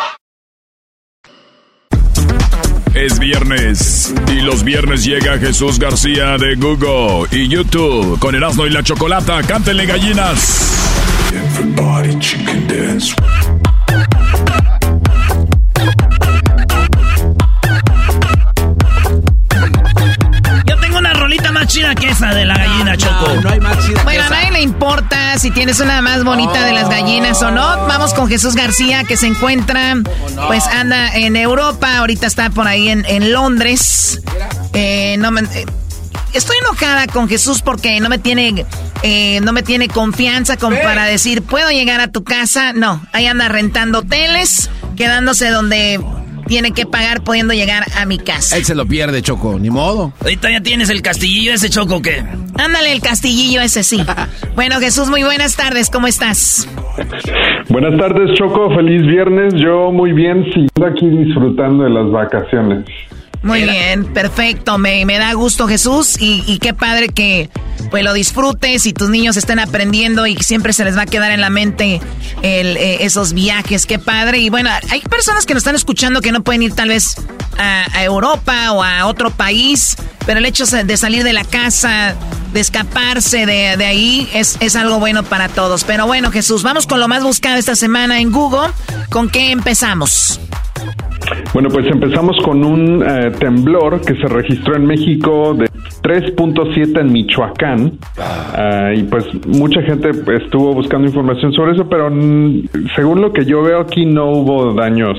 Es viernes y los viernes llega Jesús García de Google y YouTube con Erasmo y la Chocolata. Cántenle gallinas. Everybody chicken dance. Más chida que esa de la gallina, Choco. No hay más chida Bueno, a nadie le importa si tienes una más bonita de las gallinas o no. Vamos con Jesús García, que se encuentra, pues anda en Europa, ahorita está por ahí en, en Londres. Eh, no me- eh, estoy enojada con Jesús porque no me tiene, eh, no me tiene confianza como para decir, ¿puedo llegar a tu casa? No, ahí anda rentando hoteles, quedándose donde tiene que pagar, pudiendo llegar a mi casa. Él se lo pierde, Choco, ni modo. Ahorita ya tienes el castillillo ese Choco que... Ándale, el castillillo ese sí. Bueno, Jesús, muy buenas tardes, ¿cómo estás? Buenas tardes, Choco. Feliz viernes. Yo muy bien, siguiendo aquí disfrutando de las vacaciones. Muy bien, perfecto. Me, me da gusto, Jesús. Y, y qué padre que pues lo disfrutes y tus niños estén aprendiendo y que siempre se les va a quedar en la mente el, eh, esos viajes. Qué padre. Y bueno, hay personas que nos están escuchando que no pueden ir tal vez a, a Europa o a otro país, pero el hecho de salir de la casa, de escaparse de, de ahí, es, es algo bueno para todos. Pero bueno, Jesús, vamos con lo más buscado esta semana en Google. ¿Con qué empezamos? Bueno, pues empezamos con un eh, temblor que se registró en México de 3.7 en Michoacán. Ah, y pues mucha gente estuvo buscando información sobre eso, pero según lo que yo veo aquí no hubo daños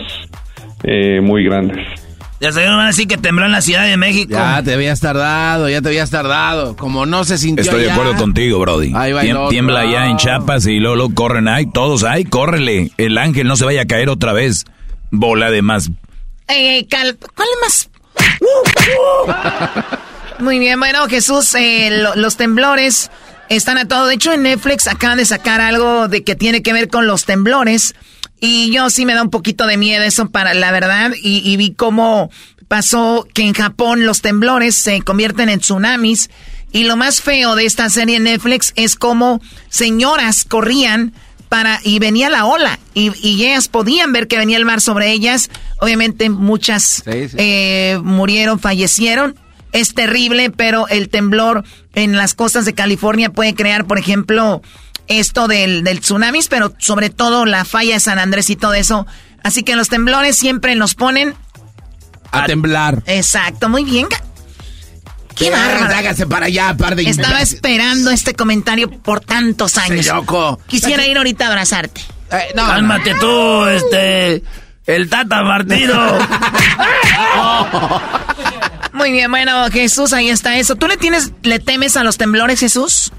eh, muy grandes. Ya se van a decir que tembló en la Ciudad de México. Ya te habías tardado, ya te habías tardado. Como no se sintió Estoy de acuerdo contigo, Brody. Ahí va Tiem- otro. tiembla allá en Chiapas y luego, luego corren ahí, todos ahí, córrele. El ángel no se vaya a caer otra vez. Bola de más. Eh, eh, cal- ¿Cuál es más? Muy bien, bueno, Jesús, eh, lo- los temblores están a todo. De hecho, en Netflix acaban de sacar algo de que tiene que ver con los temblores. Y yo sí me da un poquito de miedo eso para la verdad. Y, y vi cómo pasó que en Japón los temblores se convierten en tsunamis. Y lo más feo de esta serie en Netflix es cómo señoras corrían para y venía la ola y, y ellas podían ver que venía el mar sobre ellas. Obviamente muchas eh, murieron, fallecieron. Es terrible, pero el temblor en las costas de California puede crear, por ejemplo, esto del, del tsunamis, pero sobre todo la falla de San Andrés y todo eso. Así que los temblores siempre nos ponen a, temblar. Exacto, muy bien. Qué bárbaro. Hágase para allá, par de Estaba esperando este comentario por tantos años. loco. Quisiera ir ahorita a abrazarte. Eh, no, Cálmate tú, este. El Tata Martino. Muy bien, bueno, Jesús, ahí está eso. ¿Tú le tienes, le temes a los temblores, Jesús?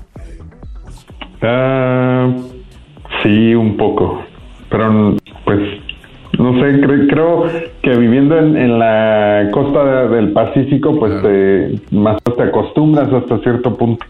Ah, sí, un poco. Pero, pues, no sé, cre- creo que viviendo en, en la costa de- del Pacífico, pues te, más te acostumbras hasta cierto punto.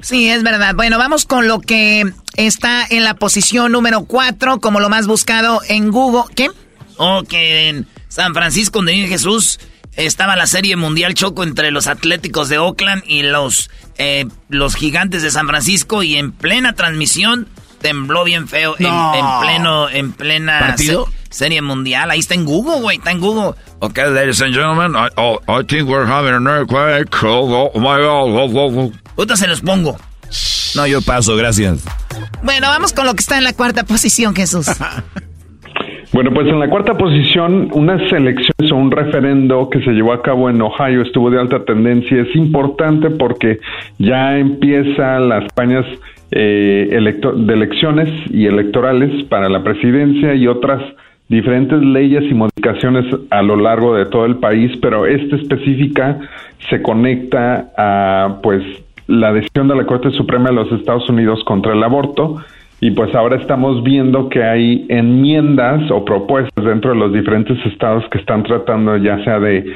Sí, es verdad. Bueno, vamos con lo que está en la posición número 4 como lo más buscado en Google. ¿Qué? Oh, que en San Francisco, donde vive Jesús, estaba la serie mundial choco entre los Atléticos de Oakland y los, eh, los Gigantes de San Francisco y en plena transmisión tembló bien feo en- No. en, pleno, en plena ¿Partido? se- serie mundial. Ahí está en Google, güey, está en Google. Okay, ladies and gentlemen, I, oh, I think we're having an earthquake. Oh, my God. Oh, oh, oh. Ahorita se los pongo. No, yo paso, gracias. Bueno, vamos con lo que está en la cuarta posición, Jesús. Bueno, pues en la cuarta posición, unas elecciones o un referendo que se llevó a cabo en Ohio estuvo de alta tendencia. Es importante porque ya empiezan las campañas eh, de elecciones y electorales para la presidencia y otras diferentes leyes y modificaciones a lo largo de todo el país, pero esta específica se conecta a pues la decisión de la Corte Suprema de los Estados Unidos contra el aborto. Y pues ahora estamos viendo que hay enmiendas o propuestas dentro de los diferentes estados que están tratando ya sea de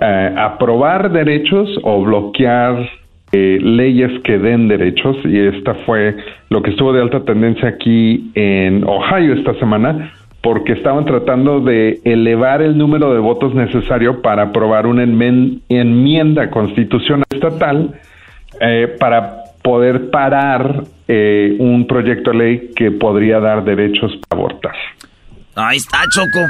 eh, aprobar derechos o bloquear eh, leyes que den derechos y esta fue lo que estuvo de alta tendencia aquí en Ohio esta semana porque estaban tratando de elevar el número de votos necesario para aprobar una enmienda constitucional estatal eh, para poder parar eh, un proyecto de ley que podría dar derechos para abortar. Ahí está, Choco.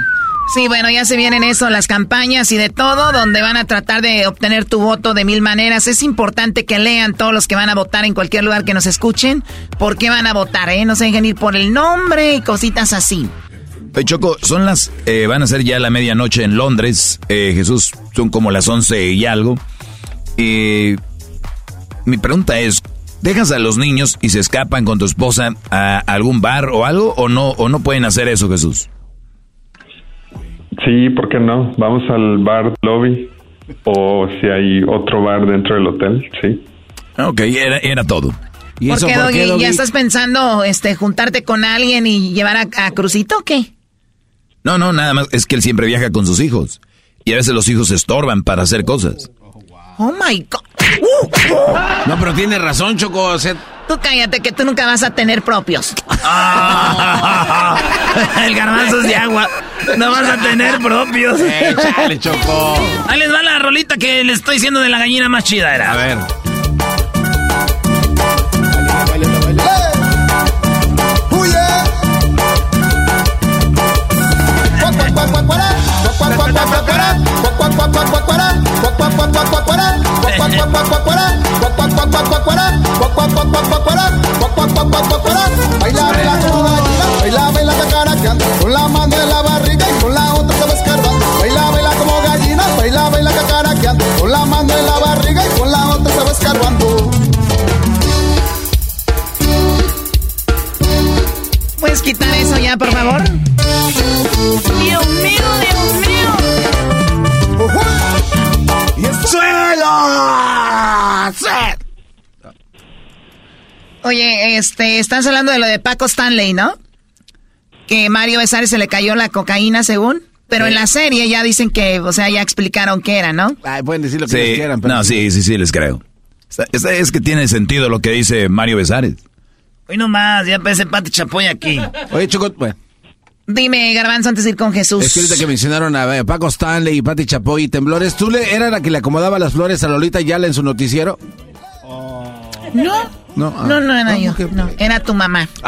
Sí, bueno, ya se vienen eso, las campañas y de todo, donde van a tratar de obtener tu voto de mil maneras. Es importante que lean todos los que van a votar en cualquier lugar que nos escuchen, por qué van a votar, ¿eh? No se dejen ir por el nombre y cositas así. Oye, Choco, son las, eh, van a ser ya la medianoche en Londres, eh, Jesús, son como las once y algo. Eh, mi pregunta es, ¿dejas a los niños y se escapan con tu esposa a algún bar o algo o no, o no pueden hacer eso, Jesús? Sí, ¿por qué no? Vamos al bar lobby o si hay otro bar dentro del hotel, sí. Ok, era, era todo. ¿Por qué, Doggy? ¿Ya estás pensando este, juntarte con alguien y llevar a, a Crucito o qué? No, no, nada más, es que él siempre viaja con sus hijos. Y a veces los hijos se estorban para hacer cosas. Oh my God. Uh. No, pero tiene razón, Choco. o sea, Tú cállate que tú nunca vas a tener propios. El garbanzo es de agua. No vas a tener propios. Eh, chale, Choco. Ahí les va la rolita que les estoy diciendo de la gallina más chida, era. A ver. Quitar eso ya, por favor? Dios mío, Dios mío. Oye, este, estás hablando de lo de Paco Stanley, ¿no? Que Mario Besares se le cayó la cocaína, según. Pero en la serie ya dicen que, o sea, ya explicaron qué era, ¿no? Ay, pueden decir lo que Sí, les quieran, pero no, sí, sí, sí, les creo. Es que tiene sentido lo que dice Mario Besares. Hoy nomás, ya parece Pati Chapoy aquí. Oye, Choco, bueno. Dime, Garbanzo, antes de ir con Jesús. Es que ahorita que mencionaron a eh, Paco Stanley y Pati Chapoy y Temblores, ¿tú le, era la que le acomodaba las flores a Lolita Yala en su noticiero? No. No, ah. No, no era yo. No, era tu mamá.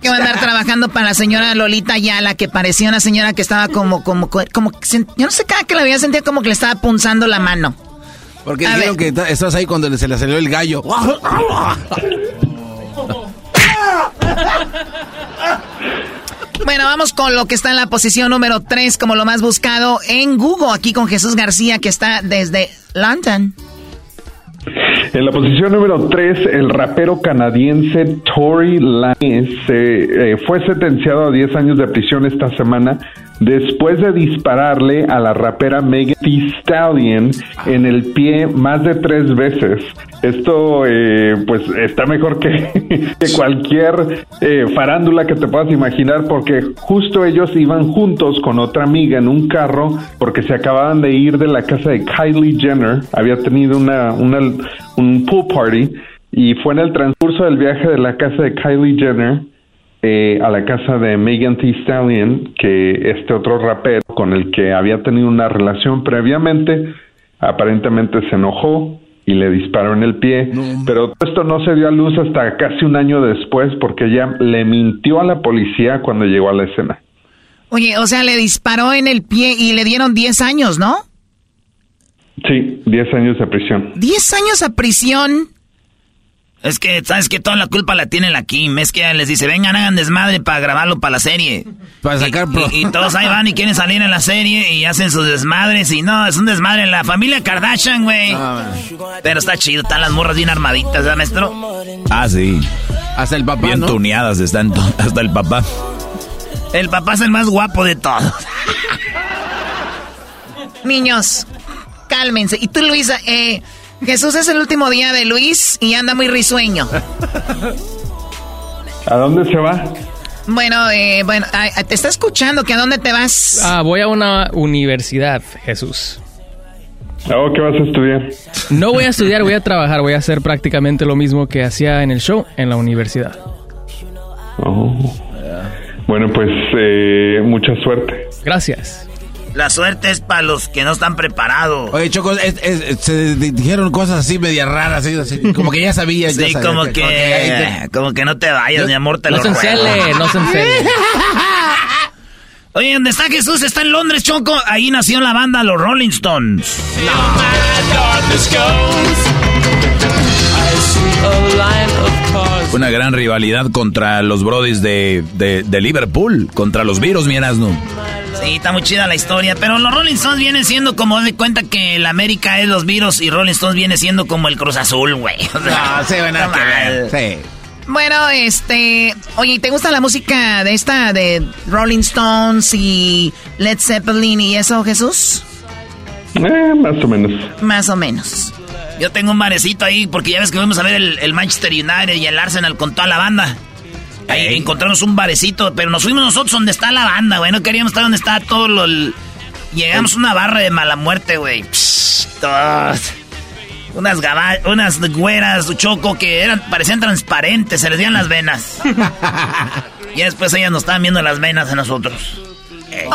que va a andar trabajando para la señora Lolita Ayala, que parecía una señora que estaba como, como, como, yo no sé, cada que la veía sentía como que le estaba punzando la mano. Porque dijeron que estás ahí cuando se le salió el gallo. Bueno, vamos con lo que está en la posición número 3 como lo más buscado en Google, aquí con Jesús García, que está desde London. En la posición número 3, el rapero canadiense Tory Lanez eh, eh, fue sentenciado a 10 años de prisión esta semana después de dispararle a la rapera Megan Thee Stallion en el pie más de tres veces. Esto, eh, pues, está mejor que, cualquier eh, farándula que te puedas imaginar porque justo ellos iban juntos con otra amiga en un carro porque se acababan de ir de la casa de Kylie Jenner. Había tenido una, una un pool party y fue en el transcurso del viaje de la casa de Kylie Jenner eh, a la casa de Megan Thee Stallion que este otro rapero con el que había tenido una relación previamente aparentemente se enojó y le disparó en el pie, pero esto no se dio a luz hasta casi un año después porque ella le mintió a la policía cuando llegó a la escena. Oye, o sea, le disparó en el pie y le dieron 10 años, ¿no? Sí, 10 años de prisión. 10 años a prisión. Es que, ¿sabes que Toda la culpa la tiene la Kim. Es que les dice, vengan, hagan desmadre para grabarlo para la serie. Para sacar... Y, y todos ahí van y quieren salir en la serie y hacen sus desmadres. Y no, es un desmadre en la familia Kardashian, güey. Pero está chido, están las morras bien armaditas, ¿verdad, maestro? Ah, sí. Hasta el papá, Bien ¿no? tuneadas están hasta el papá. El papá es el más guapo de todos. Niños, cálmense. Y tú, Luisa, eh, Jesús es el último día de Luis y anda muy risueño. ¿A dónde se va? Bueno, eh, bueno, te está escuchando, que a dónde te vas. Ah, voy a una universidad, Jesús. Oh, ¿Qué vas a estudiar? No voy a estudiar, voy a trabajar, voy a hacer prácticamente lo mismo que hacía en el show en la universidad. Oh. Bueno, pues eh, mucha suerte. Gracias. La suerte es para los que no están preparados. Oye, Choco, es- es- se di- dijeron cosas así media raras, así, así, como que ya sabías. ya Sí, sabías como que, ahí como que no te vayas, mi amor, te No lo se encele, no se encele. Oye, ¿dónde está Jesús? Está en Londres, Choco. Ahí nació la banda Los Rolling Stones. Una gran rivalidad contra los brodis de, de, de Liverpool, contra los virus, mi Erasmo. Sí, está muy chida la historia, pero los Rolling Stones vienen siendo como, de cuenta que el América es los virus y Rolling Stones viene siendo como el Cruz Azul, güey. O sea, No, sí, bueno, no que mal. ver, sí. Bueno, este, oye, ¿te gusta la música de esta, de Rolling Stones y Led Zeppelin y eso, Jesús? Eh, más o menos. Más o menos. Yo tengo un barecito ahí porque ya ves que fuimos a ver el, el Manchester United y el Arsenal con toda la banda. Ahí encontramos un barecito, pero nos fuimos nosotros donde está la banda, güey. No queríamos estar donde está todo lo... Llegamos a una barra de mala muerte, güey. Unas gaba- unas güeras, choco, que eran, parecían transparentes, se les veían las venas. y después ellas nos estaban viendo las venas a nosotros.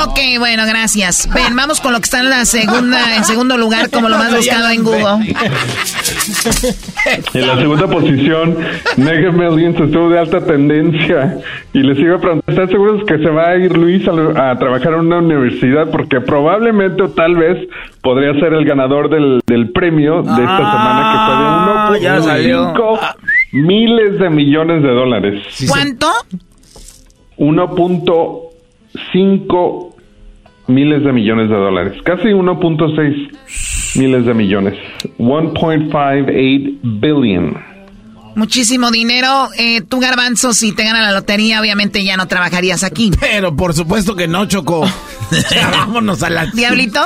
Ok, bueno, gracias. Ven, vamos con lo que está en la segunda, en segundo lugar como lo más buscado en Google. En la segunda posición, Mega Millions estuvo de alta tendencia. Y les iba a preguntar, ¿están seguros que se va a ir Luis a, a trabajar en una universidad? Porque probablemente o tal vez podría ser el ganador del, del premio de esta semana que fue de ya salió. 1.5 miles de millones de dólares. ¿Cuánto? 1.5 miles de millones de dólares. Casi 1.6 miles de millones. 1.58 billion. Muchísimo dinero. Eh, tú, Garbanzo, si te gana la lotería, obviamente ya no trabajarías aquí. Pero por supuesto que no, Choco. Ya vámonos a la... ¿Diablito?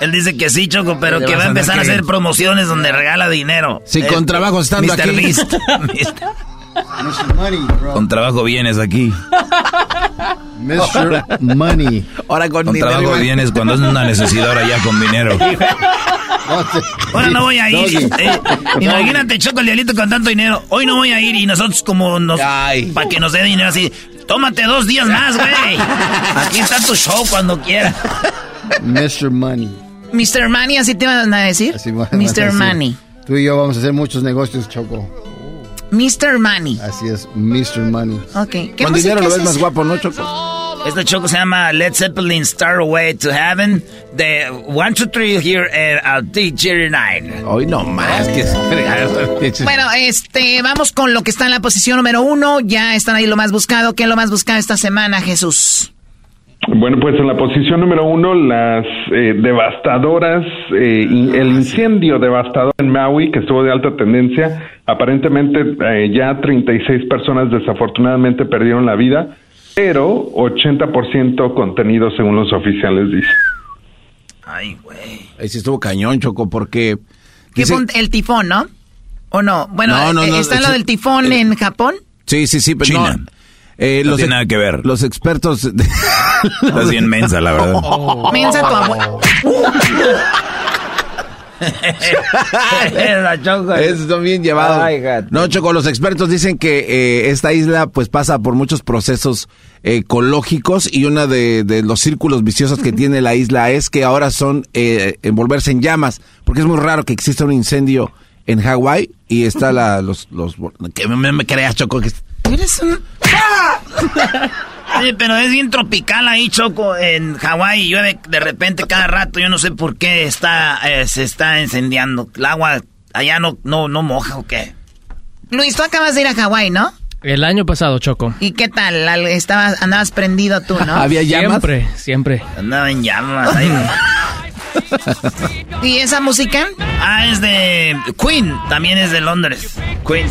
Él dice que sí, Choco, pero que va a empezar a hacer promociones donde regala dinero. Sí, con trabajo estando Mr. aquí. Beast. Con trabajo vienes aquí. Mr. Money. Ahora con, Con dinero. trabajo vienes cuando es una necesidad, ahora ya con dinero. Ahora no voy a ir. Eh, imagínate, Choco el diablito con tanto dinero. Hoy no voy a ir y nosotros como nos... Para que nos dé dinero así. Tómate dos días más, güey. Aquí está tu show cuando quieras. Mr. Money. Mr. Money, así te van a decir. Así Mr. decir. Money. Tú y yo vamos a hacer muchos negocios, Choco. Mr. Money. Así es, Mr. Money. Ok. ¿Qué Con dinero lo es ves más guapo, ¿no, Choco? Este choco se llama Led Zeppelin Starway to Heaven de 1, 2, 3 here at T09. Hoy no más que Bueno, este, vamos con lo que está en la posición número uno. Ya están ahí lo más buscado. ¿Qué es lo más buscado esta semana, Jesús? Bueno, pues en la posición número uno, las eh, devastadoras, eh, in- el incendio devastador en Maui, que estuvo de alta tendencia. Aparentemente eh, ya 36 personas desafortunadamente perdieron la vida, pero 80% contenido según los oficiales, dice. Ay, güey. Ahí sí estuvo cañón, Choco, porque... ¿Qué dice- el tifón, ¿no? ¿O no? Bueno, No, no, eh, no, ¿está es- lo del tifón en Japón? Sí, sí, sí, pero China. no. Eh, No los tiene nada que ver. Los expertos... de- Estás bien mensa, la verdad. Mensa tu abuela. Están bien llevados. No, Choco, los expertos dicen que eh, esta isla pues pasa por muchos procesos ecológicos y una de, de los círculos viciosos que tiene la isla es que ahora son eh, envolverse en llamas, porque es muy raro que exista un incendio en Hawái y está la los los que me, me creas Choco que Eres un... Sí, pero es bien tropical ahí, Choco, en Hawái. Llueve de repente cada rato. Yo no sé por qué está, eh, se está incendiando. El agua allá no, no, no moja o qué. Luis, tú acabas de ir a Hawái, ¿no? El año pasado, Choco. ¿Y qué tal? Al- Estabas, andabas prendido tú, ¿no? Siempre, siempre. Andaba en llamas. ahí. ¿Y esa música? ah, es de Queen. También es de Londres. Queen.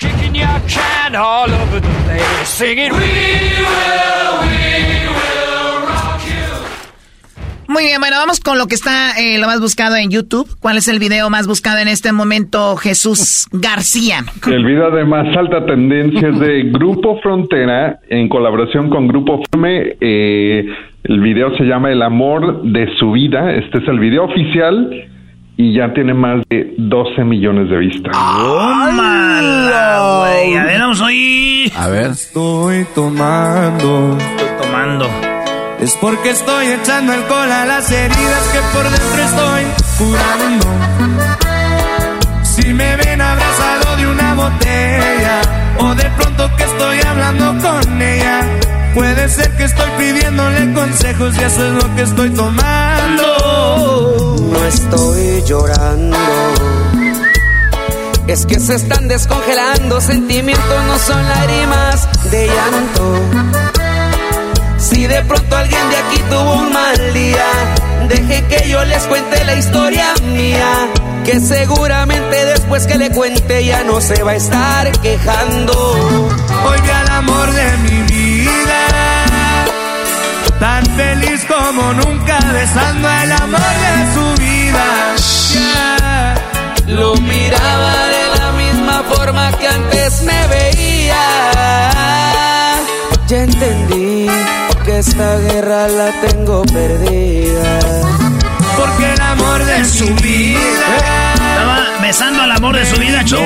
Kicking your can all over the place, singing, We will, we will rock you. Muy bien, bueno, vamos con lo que está eh, lo más buscado en YouTube. ¿Cuál es el video más buscado en este momento, Jesús García? El video de más alta tendencia es de Grupo Frontera en colaboración con Grupo Firme. Eh, el video se llama El amor de su vida. Este es el video oficial y ya tiene más de 12 millones de vistas. ¡Tómala, güey! A ver, vamos a oír. A ver. Estoy tomando. Estoy tomando. Es porque estoy echando alcohol a las heridas que por dentro estoy curando. Si me ven abrazado de una botella o de pronto que estoy hablando con ella, puede ser que estoy pidiéndole consejos y eso es lo que estoy tomando. No estoy llorando. Es que se están descongelando, sentimientos no son lágrimas de llanto. Si de pronto alguien de aquí tuvo un mal día, deje que yo les cuente la historia mía. Que seguramente después que le cuente ya no se va a estar quejando. Vi al amor de mi tan feliz como nunca, besando al amor de su vida. Lo miraba de la misma forma que antes me veía. Ya entendí que esta guerra la tengo perdida. Porque el amor de su vida. Estaba besando al amor de su vida, Choco.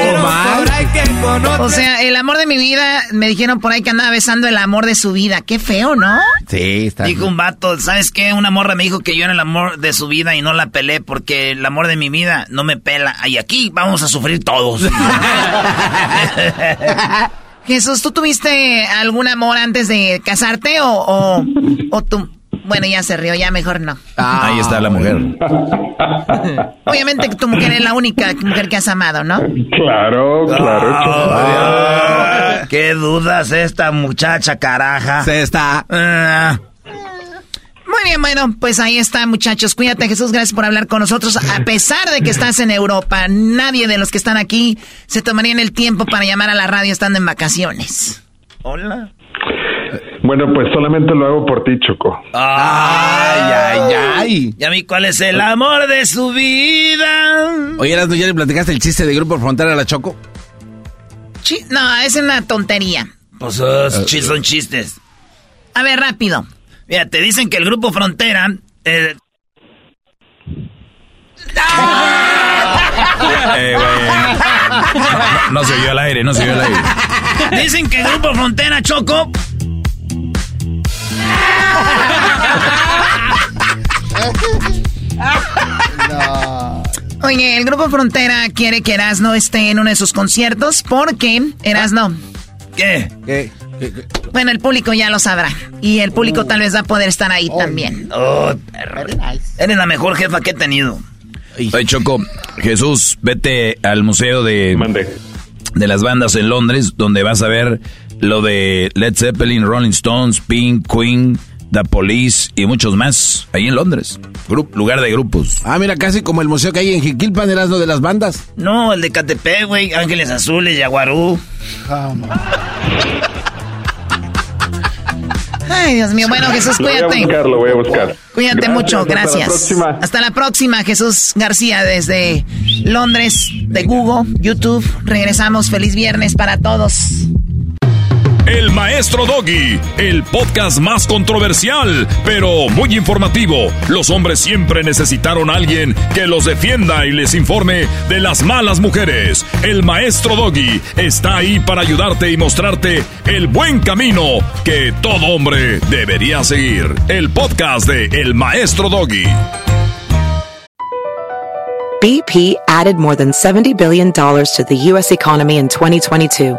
O sea, el amor de mi vida, me dijeron por ahí que andaba besando el amor de su vida. Qué feo, ¿no? Sí, está Dijo un vato, ¿sabes qué? Una morra me dijo que yo era el amor de su vida y no la pelé porque el amor de mi vida no me pela. Y aquí vamos a sufrir todos. Jesús, ¿tú tuviste algún amor antes de casarte o, o, o tú? Bueno, ya se rió, ya mejor no. Ahí está la mujer. Obviamente que tu mujer es la única mujer que has amado, ¿no? Claro, claro. Ah, ¿Qué dudas esta muchacha, caraja? Se está. Ah. Muy bien, bueno, pues ahí está, muchachos. Cuídate, Jesús. Gracias por hablar con nosotros. A pesar de que estás en Europa, nadie de los que están aquí se tomarían el tiempo para llamar a la radio estando en vacaciones. Hola. Bueno, pues solamente lo hago por ti, Choco. Ay, ay, ay. Ya vi cuál es el amor de su vida. Oye, Erasmo, ¿ya le platicaste el chiste de Grupo Frontera a la Choco? Chi- no, es una tontería. Pues uh, chi- son chistes. A ver, rápido. Mira, te dicen que el grupo Frontera... Eh... Eh, no, no, se vio al aire, no se vio al aire. Dicen que el grupo Frontera Choco. Oye, el grupo Frontera quiere que Erasno esté en uno de sus conciertos porque Erasno. ¿Qué? ¿Qué? Bueno, el público ya lo sabrá. Y el público Uh. tal vez va a poder estar ahí también. Oh, perro. Eres la mejor jefa que he tenido. Oye, Choco, Jesús, vete al museo de, de las bandas en Londres, donde vas a ver lo de Led Zeppelin, Rolling Stones, Pink, Queen, The Police y muchos más, ahí en Londres. Grup- lugar de grupos. Ah, mira, casi como el museo que hay en Jiquilpan, eras lo de las bandas. No, el de Catepec, güey. Ángeles Azules, Yaguarú. Ay, Dios mío. Bueno, Jesús, Lo voy a cuídate. buscar, lo voy a buscar. Cuídate mucho, hasta la gracias. próxima. Hasta la próxima, Jesús García, desde Londres, de Google, YouTube. Regresamos. Feliz viernes para todos. El Maestro Doggy, el podcast más controversial, pero muy informativo. Los hombres siempre necesitaron a alguien que los defienda y les informe de las malas mujeres. El Maestro Doggy está ahí para ayudarte y mostrarte el buen camino que todo hombre debería seguir. El podcast de El Maestro Doggy. BP added more than $70 billion to the U.S. economy in 2022.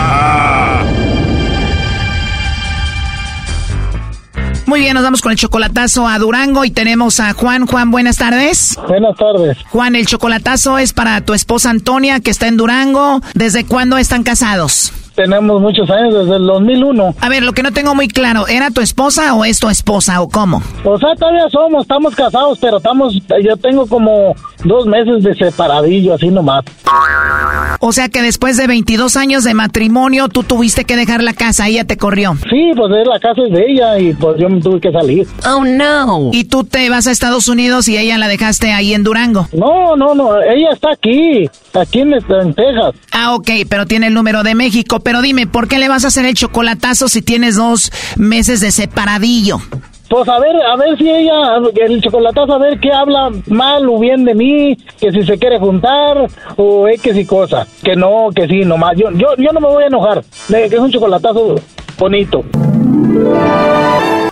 Muy bien, nos vamos con el chocolatazo a Durango y tenemos a Juan. Juan, buenas tardes. Buenas tardes. Juan, el chocolatazo es para tu esposa Antonia, que está en Durango. ¿Desde cuándo están casados? Tenemos muchos años, desde el 2001. A ver, lo que no tengo muy claro, ¿era tu esposa o es tu esposa o cómo? O sea, todavía somos, estamos casados, pero estamos, yo tengo como dos meses de separadillo, así nomás. O sea que después de 22 años de matrimonio, tú tuviste que dejar la casa, ella te corrió. Sí, pues es la casa es de ella y pues yo me tuve que salir. Oh, no. Y tú te vas a Estados Unidos y ella la dejaste ahí en Durango. No, no, no, ella está aquí, aquí en, en Texas. Ah, ok, pero tiene el número de México. Pero dime, ¿por qué le vas a hacer el chocolatazo si tienes dos meses de separadillo? Pues a ver, a ver si ella, el chocolatazo, a ver qué habla mal o bien de mí, que si se quiere juntar o X y cosas. Que no, que sí, nomás. Yo, yo, yo no me voy a enojar, que es un chocolatazo bonito.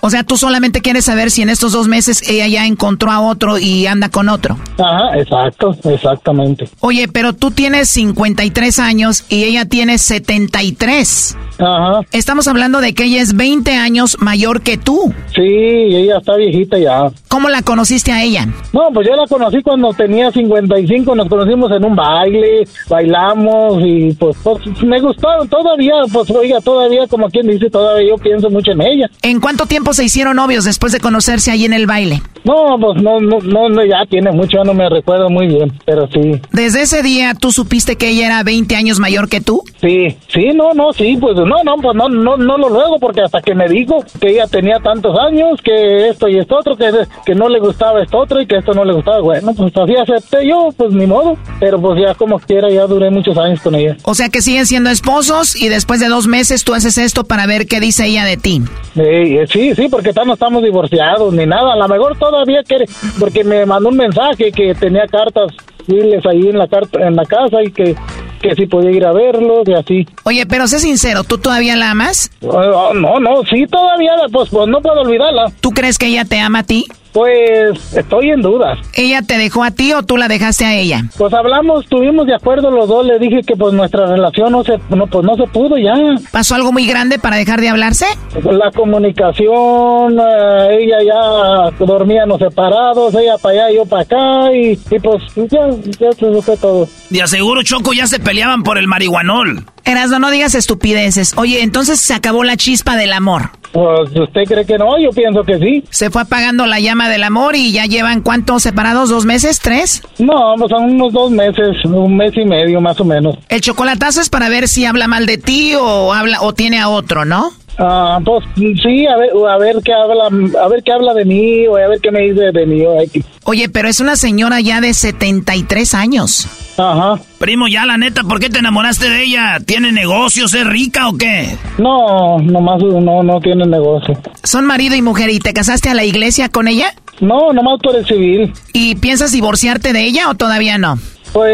O sea, tú solamente quieres saber si en estos dos meses ella ya encontró a otro y anda con otro. Ajá, exacto, exactamente. Oye, pero tú tienes 53 años y ella tiene 73. Ajá. Estamos hablando de que ella es 20 años mayor que tú. Sí, ella está viejita ya. ¿Cómo la conociste a ella? No, pues yo la conocí cuando tenía 55, nos conocimos en un baile, bailamos y pues, pues me gustó todavía, pues oiga, todavía como quien dice, todavía yo pienso mucho en ella. ¿En cuánto tiempo se hicieron novios después de conocerse ahí en el baile? No, pues no, no, no, no, ya tiene mucho, no me recuerdo muy bien, pero sí. Desde ese día, ¿tú supiste que ella era 20 años mayor que tú? Sí, sí, no, no, sí, pues no, no, pues no, no, no lo luego porque hasta que me dijo que ella tenía tantos años, que esto y esto otro, que, que no le gustaba esto otro y que esto no le gustaba, bueno, pues así acepté yo, pues ni modo, pero pues ya como quiera, ya duré muchos años con ella. O sea que siguen siendo esposos y después de dos meses tú haces esto para ver qué dice ella de ti. Sí, sí, sí, porque no estamos divorciados ni nada, a lo mejor todavía quiere, porque me mandó un mensaje que tenía cartas civiles ahí en la, carta, en la casa y que que si podía ir a verlos y así. Oye, pero sé sincero, ¿tú todavía la amas? Uh, no, no, sí, todavía, pues, pues no puedo olvidarla. ¿Tú crees que ella te ama a ti? Pues estoy en dudas. ¿Ella te dejó a ti o tú la dejaste a ella? Pues hablamos, tuvimos de acuerdo los dos, le dije que pues nuestra relación no se, no, pues no se pudo ya. ¿Pasó algo muy grande para dejar de hablarse? La comunicación, eh, ella ya dormíamos separados, ella para allá, yo para acá y, y pues ya, ya se fue todo. De aseguro, Choco, ya se peleaban por el marihuanol. Erasno, no digas estupideces. Oye, entonces se acabó la chispa del amor. Pues usted cree que no, yo pienso que sí. Se fue apagando la llama del amor y ya llevan cuántos separados, dos meses, tres? No, pues son unos dos meses, un mes y medio más o menos. El chocolatazo es para ver si habla mal de ti o habla o tiene a otro, ¿no? Ah, pues sí, a ver, a ver qué habla, a ver qué habla de mí o a ver qué me dice de mí. o X. Oye, pero es una señora ya de 73 años. Ajá. Primo, ya la neta, ¿por qué te enamoraste de ella? ¿Tiene negocios? ¿Es rica o qué? No, nomás no, no tiene negocio. Son marido y mujer y te casaste a la iglesia con ella? No, nomás por el civil. ¿Y piensas divorciarte de ella o todavía no? Pues,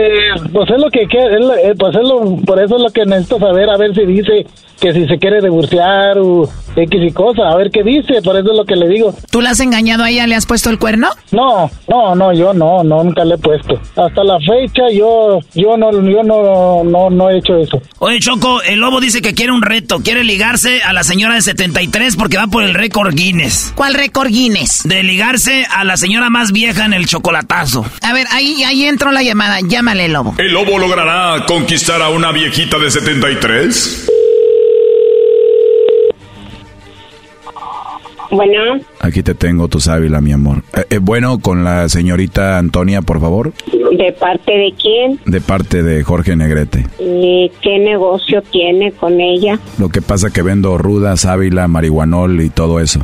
pues es lo que quiere, es lo- eh, pues es lo, por eso es lo que necesito saber, a ver si dice que si se quiere divorciar o X y cosa, a ver qué dice, por eso es lo que le digo. ¿Tú la has engañado a ella? ¿Le has puesto el cuerno? No, no, no, yo no, no, nunca le he puesto. Hasta la fecha yo, yo no, yo no, no, no he hecho eso. Oye, Choco, el lobo dice que quiere un reto. Quiere ligarse a la señora de 73 porque va por el récord Guinness. ¿Cuál récord Guinness? De ligarse a la señora más vieja en el chocolatazo. A ver, ahí, ahí entró la llamada. Llámale, lobo. ¿El lobo logrará conquistar a una viejita de 73? Bueno, Aquí te tengo tu sábila, mi amor. Eh, eh, bueno, con la señorita Antonia, por favor, ¿de parte de quién? de parte de Jorge Negrete. ¿Y qué negocio tiene con ella? Lo que pasa que vendo ruda, sábila, marihuanol y todo eso.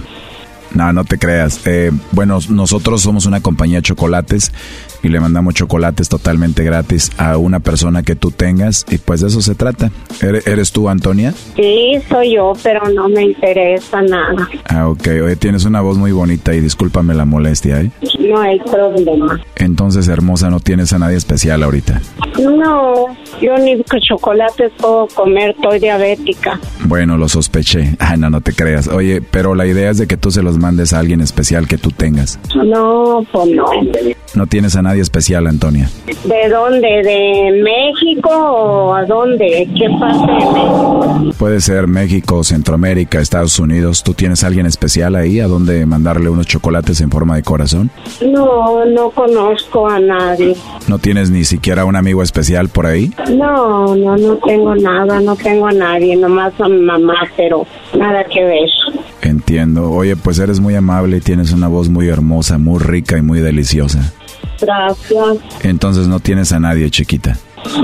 No, no te creas. Eh, bueno, nosotros somos una compañía de chocolates y le mandamos chocolates totalmente gratis a una persona que tú tengas y pues de eso se trata. ¿Eres, tú, Antonia? Sí, soy yo, pero no me interesa nada. Ah, ok. Oye, tienes una voz muy bonita y discúlpame la molestia, ¿eh? No hay problema. Entonces, hermosa, no tienes a nadie especial ahorita. No, yo ni chocolates puedo comer, estoy diabética. Bueno, lo sospeché. Ay, no, no te creas. Oye, pero la idea es de que tú se los mandes a alguien especial que tú tengas. No, pues no. No tienes a nadie especial, Antonia. ¿De dónde? ¿De México o a dónde? ¿Qué parte de México? Puede ser México, Centroamérica, Estados Unidos. ¿Tú tienes a alguien especial ahí a donde mandarle unos chocolates en forma de corazón? No, no conozco a nadie. ¿No tienes ni siquiera un amigo especial por ahí? No, no, no tengo nada, no tengo a nadie, nomás a mi mamá, pero nada que ver. Entiendo. Oye, pues eres muy amable y tienes una voz muy hermosa, muy rica y muy deliciosa. Entonces no tienes a nadie, chiquita.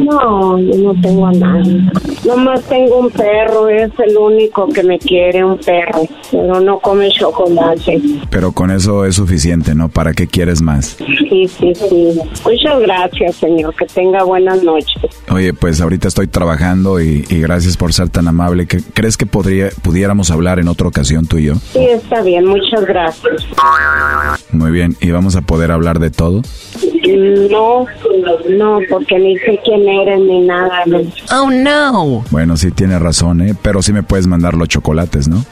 No, yo no tengo a nadie. Nomás tengo un perro, es el único que me quiere, un perro, pero no come chocolate. Pero con eso es suficiente, ¿no? ¿Para qué quieres más? Sí, sí, sí. Muchas gracias, señor. Que tenga buenas noches. Oye, pues ahorita estoy trabajando y, y gracias por ser tan amable. ¿Qué- ¿Crees que podría, pudiéramos hablar en otra ocasión tú y yo? Sí, está bien, muchas gracias. Muy bien, ¿y vamos a poder hablar de todo? No, no, porque ni sé quién eres ni nada. Oh, no. Bueno, sí tienes razón, ¿eh? Pero sí me puedes mandar los chocolates, ¿no?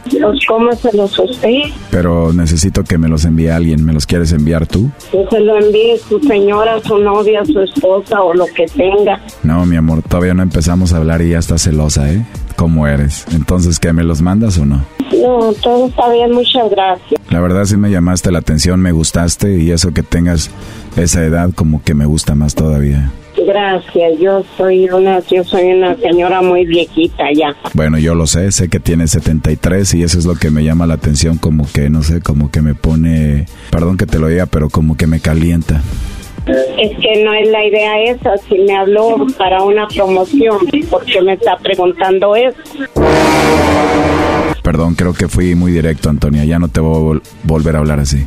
¿cómo se los usted? Pero necesito que me los envíe alguien. ¿Me los quieres enviar tú? Que se lo envíe su señora, su novia, su esposa o lo que tenga. No, mi amor, todavía no empezamos a hablar y ya estás celosa, ¿eh? ¿Cómo eres? Entonces, ¿qué me los mandas o no? No, todo está bien, muchas gracias. La verdad sí me llamaste la atención, me gustaste y eso que tengas esa edad como que me gusta más todavía. Gracias, yo soy una, yo soy una señora muy viejita ya. Bueno, yo lo sé, sé que tienes 73 y eso es lo que me llama la atención, como que, no sé, como que me pone, perdón que te lo diga, pero como que me calienta. Es que no es la idea esa, si me habló para una promoción, porque me está preguntando eso. Perdón, creo que fui muy directo, Antonia, ya no te voy a vol- volver a hablar así.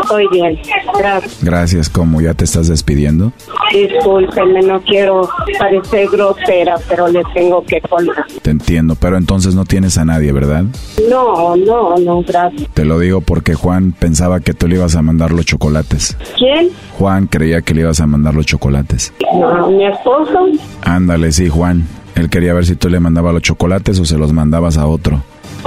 Estoy bien, gracias. Gracias, como ya te estás despidiendo. Discúlpeme, no quiero parecer grosera, pero le tengo que colgar. Te entiendo, pero entonces no tienes a nadie, ¿verdad? No, no, no, gracias. Te lo digo porque Juan pensaba que tú le ibas a mandar los chocolates. ¿Quién? Juan creía que le ibas a mandar los chocolates. No, mi esposo. Ándale, sí, Juan. Él quería ver si tú le mandabas los chocolates o se los mandabas a otro.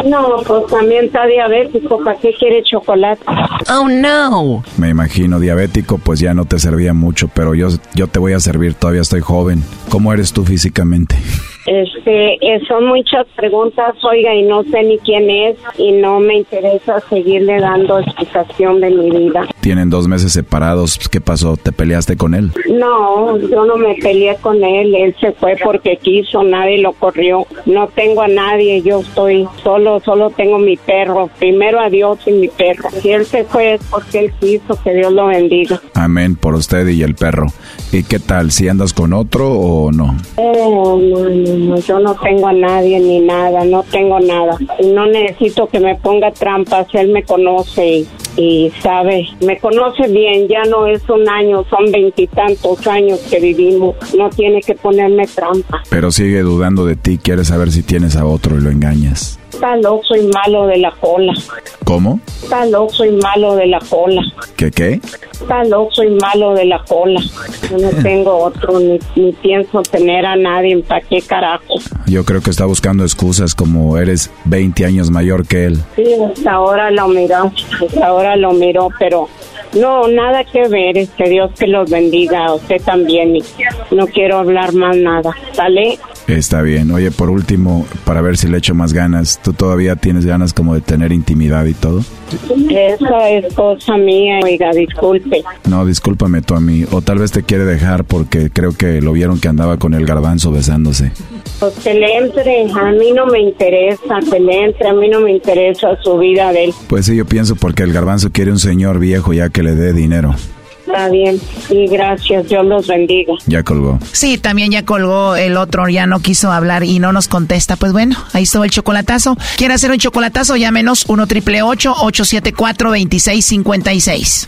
No, pues también está diabético. ¿Para qué quiere chocolate? Oh, no. Me imagino diabético, pues ya no te servía mucho, pero yo, yo te voy a servir, todavía estoy joven. ¿Cómo eres tú físicamente? Este, eh, son muchas preguntas, oiga, y no sé ni quién es y no me interesa seguirle dando explicación de mi vida. Tienen dos meses separados, ¿qué pasó? ¿Te peleaste con él? No, yo no me peleé con él, él se fue porque quiso, nadie lo corrió. No tengo a nadie, yo estoy solo, solo tengo mi perro. Primero a Dios y mi perro. Si él se fue es porque él quiso, que Dios lo bendiga. Amén por usted y el perro. ¿Y qué tal? ¿Si andas con otro o no? Oh, no, no, no, yo no tengo a nadie ni nada, no tengo nada. No necesito que me ponga trampas, él me conoce y, y sabe, me conoce bien, ya no es un año, son veintitantos años que vivimos, no tiene que ponerme trampa. Pero sigue dudando de ti, quiere saber si tienes a otro y lo engañas. Está loco y malo de la cola, ¿Cómo? está loco y malo de la cola. ¿Qué qué? Está loco y malo de la cola. Yo no tengo otro, ni, ni pienso tener a nadie. ¿Para qué carajo? Yo creo que está buscando excusas como eres 20 años mayor que él. Sí, hasta ahora lo miró, hasta ahora lo miró, pero no, nada que ver. Este Dios que los bendiga a usted también. Y no quiero hablar más nada. ¿Sale? Está bien. Oye, por último, para ver si le echo más ganas, ¿tú todavía tienes ganas como de tener intimidad y todo? Eso es cosa mía, oiga, disculpe. No, discúlpame tú a mí. O tal vez te quiere dejar porque creo que lo vieron que andaba con el garbanzo besándose. Pues que le entre, a mí no me interesa, que le entre, a mí no me interesa su vida de él. Pues sí, yo pienso porque el garbanzo quiere un señor viejo ya que le dé dinero. Está bien, sí, gracias, Dios los bendiga. Ya colgó. Sí, también ya colgó el otro, ya no quiso hablar y no nos contesta. Pues bueno, ahí estuvo el chocolatazo. ¿Quiere hacer un chocolatazo? Llámenos 1 triple 874 2656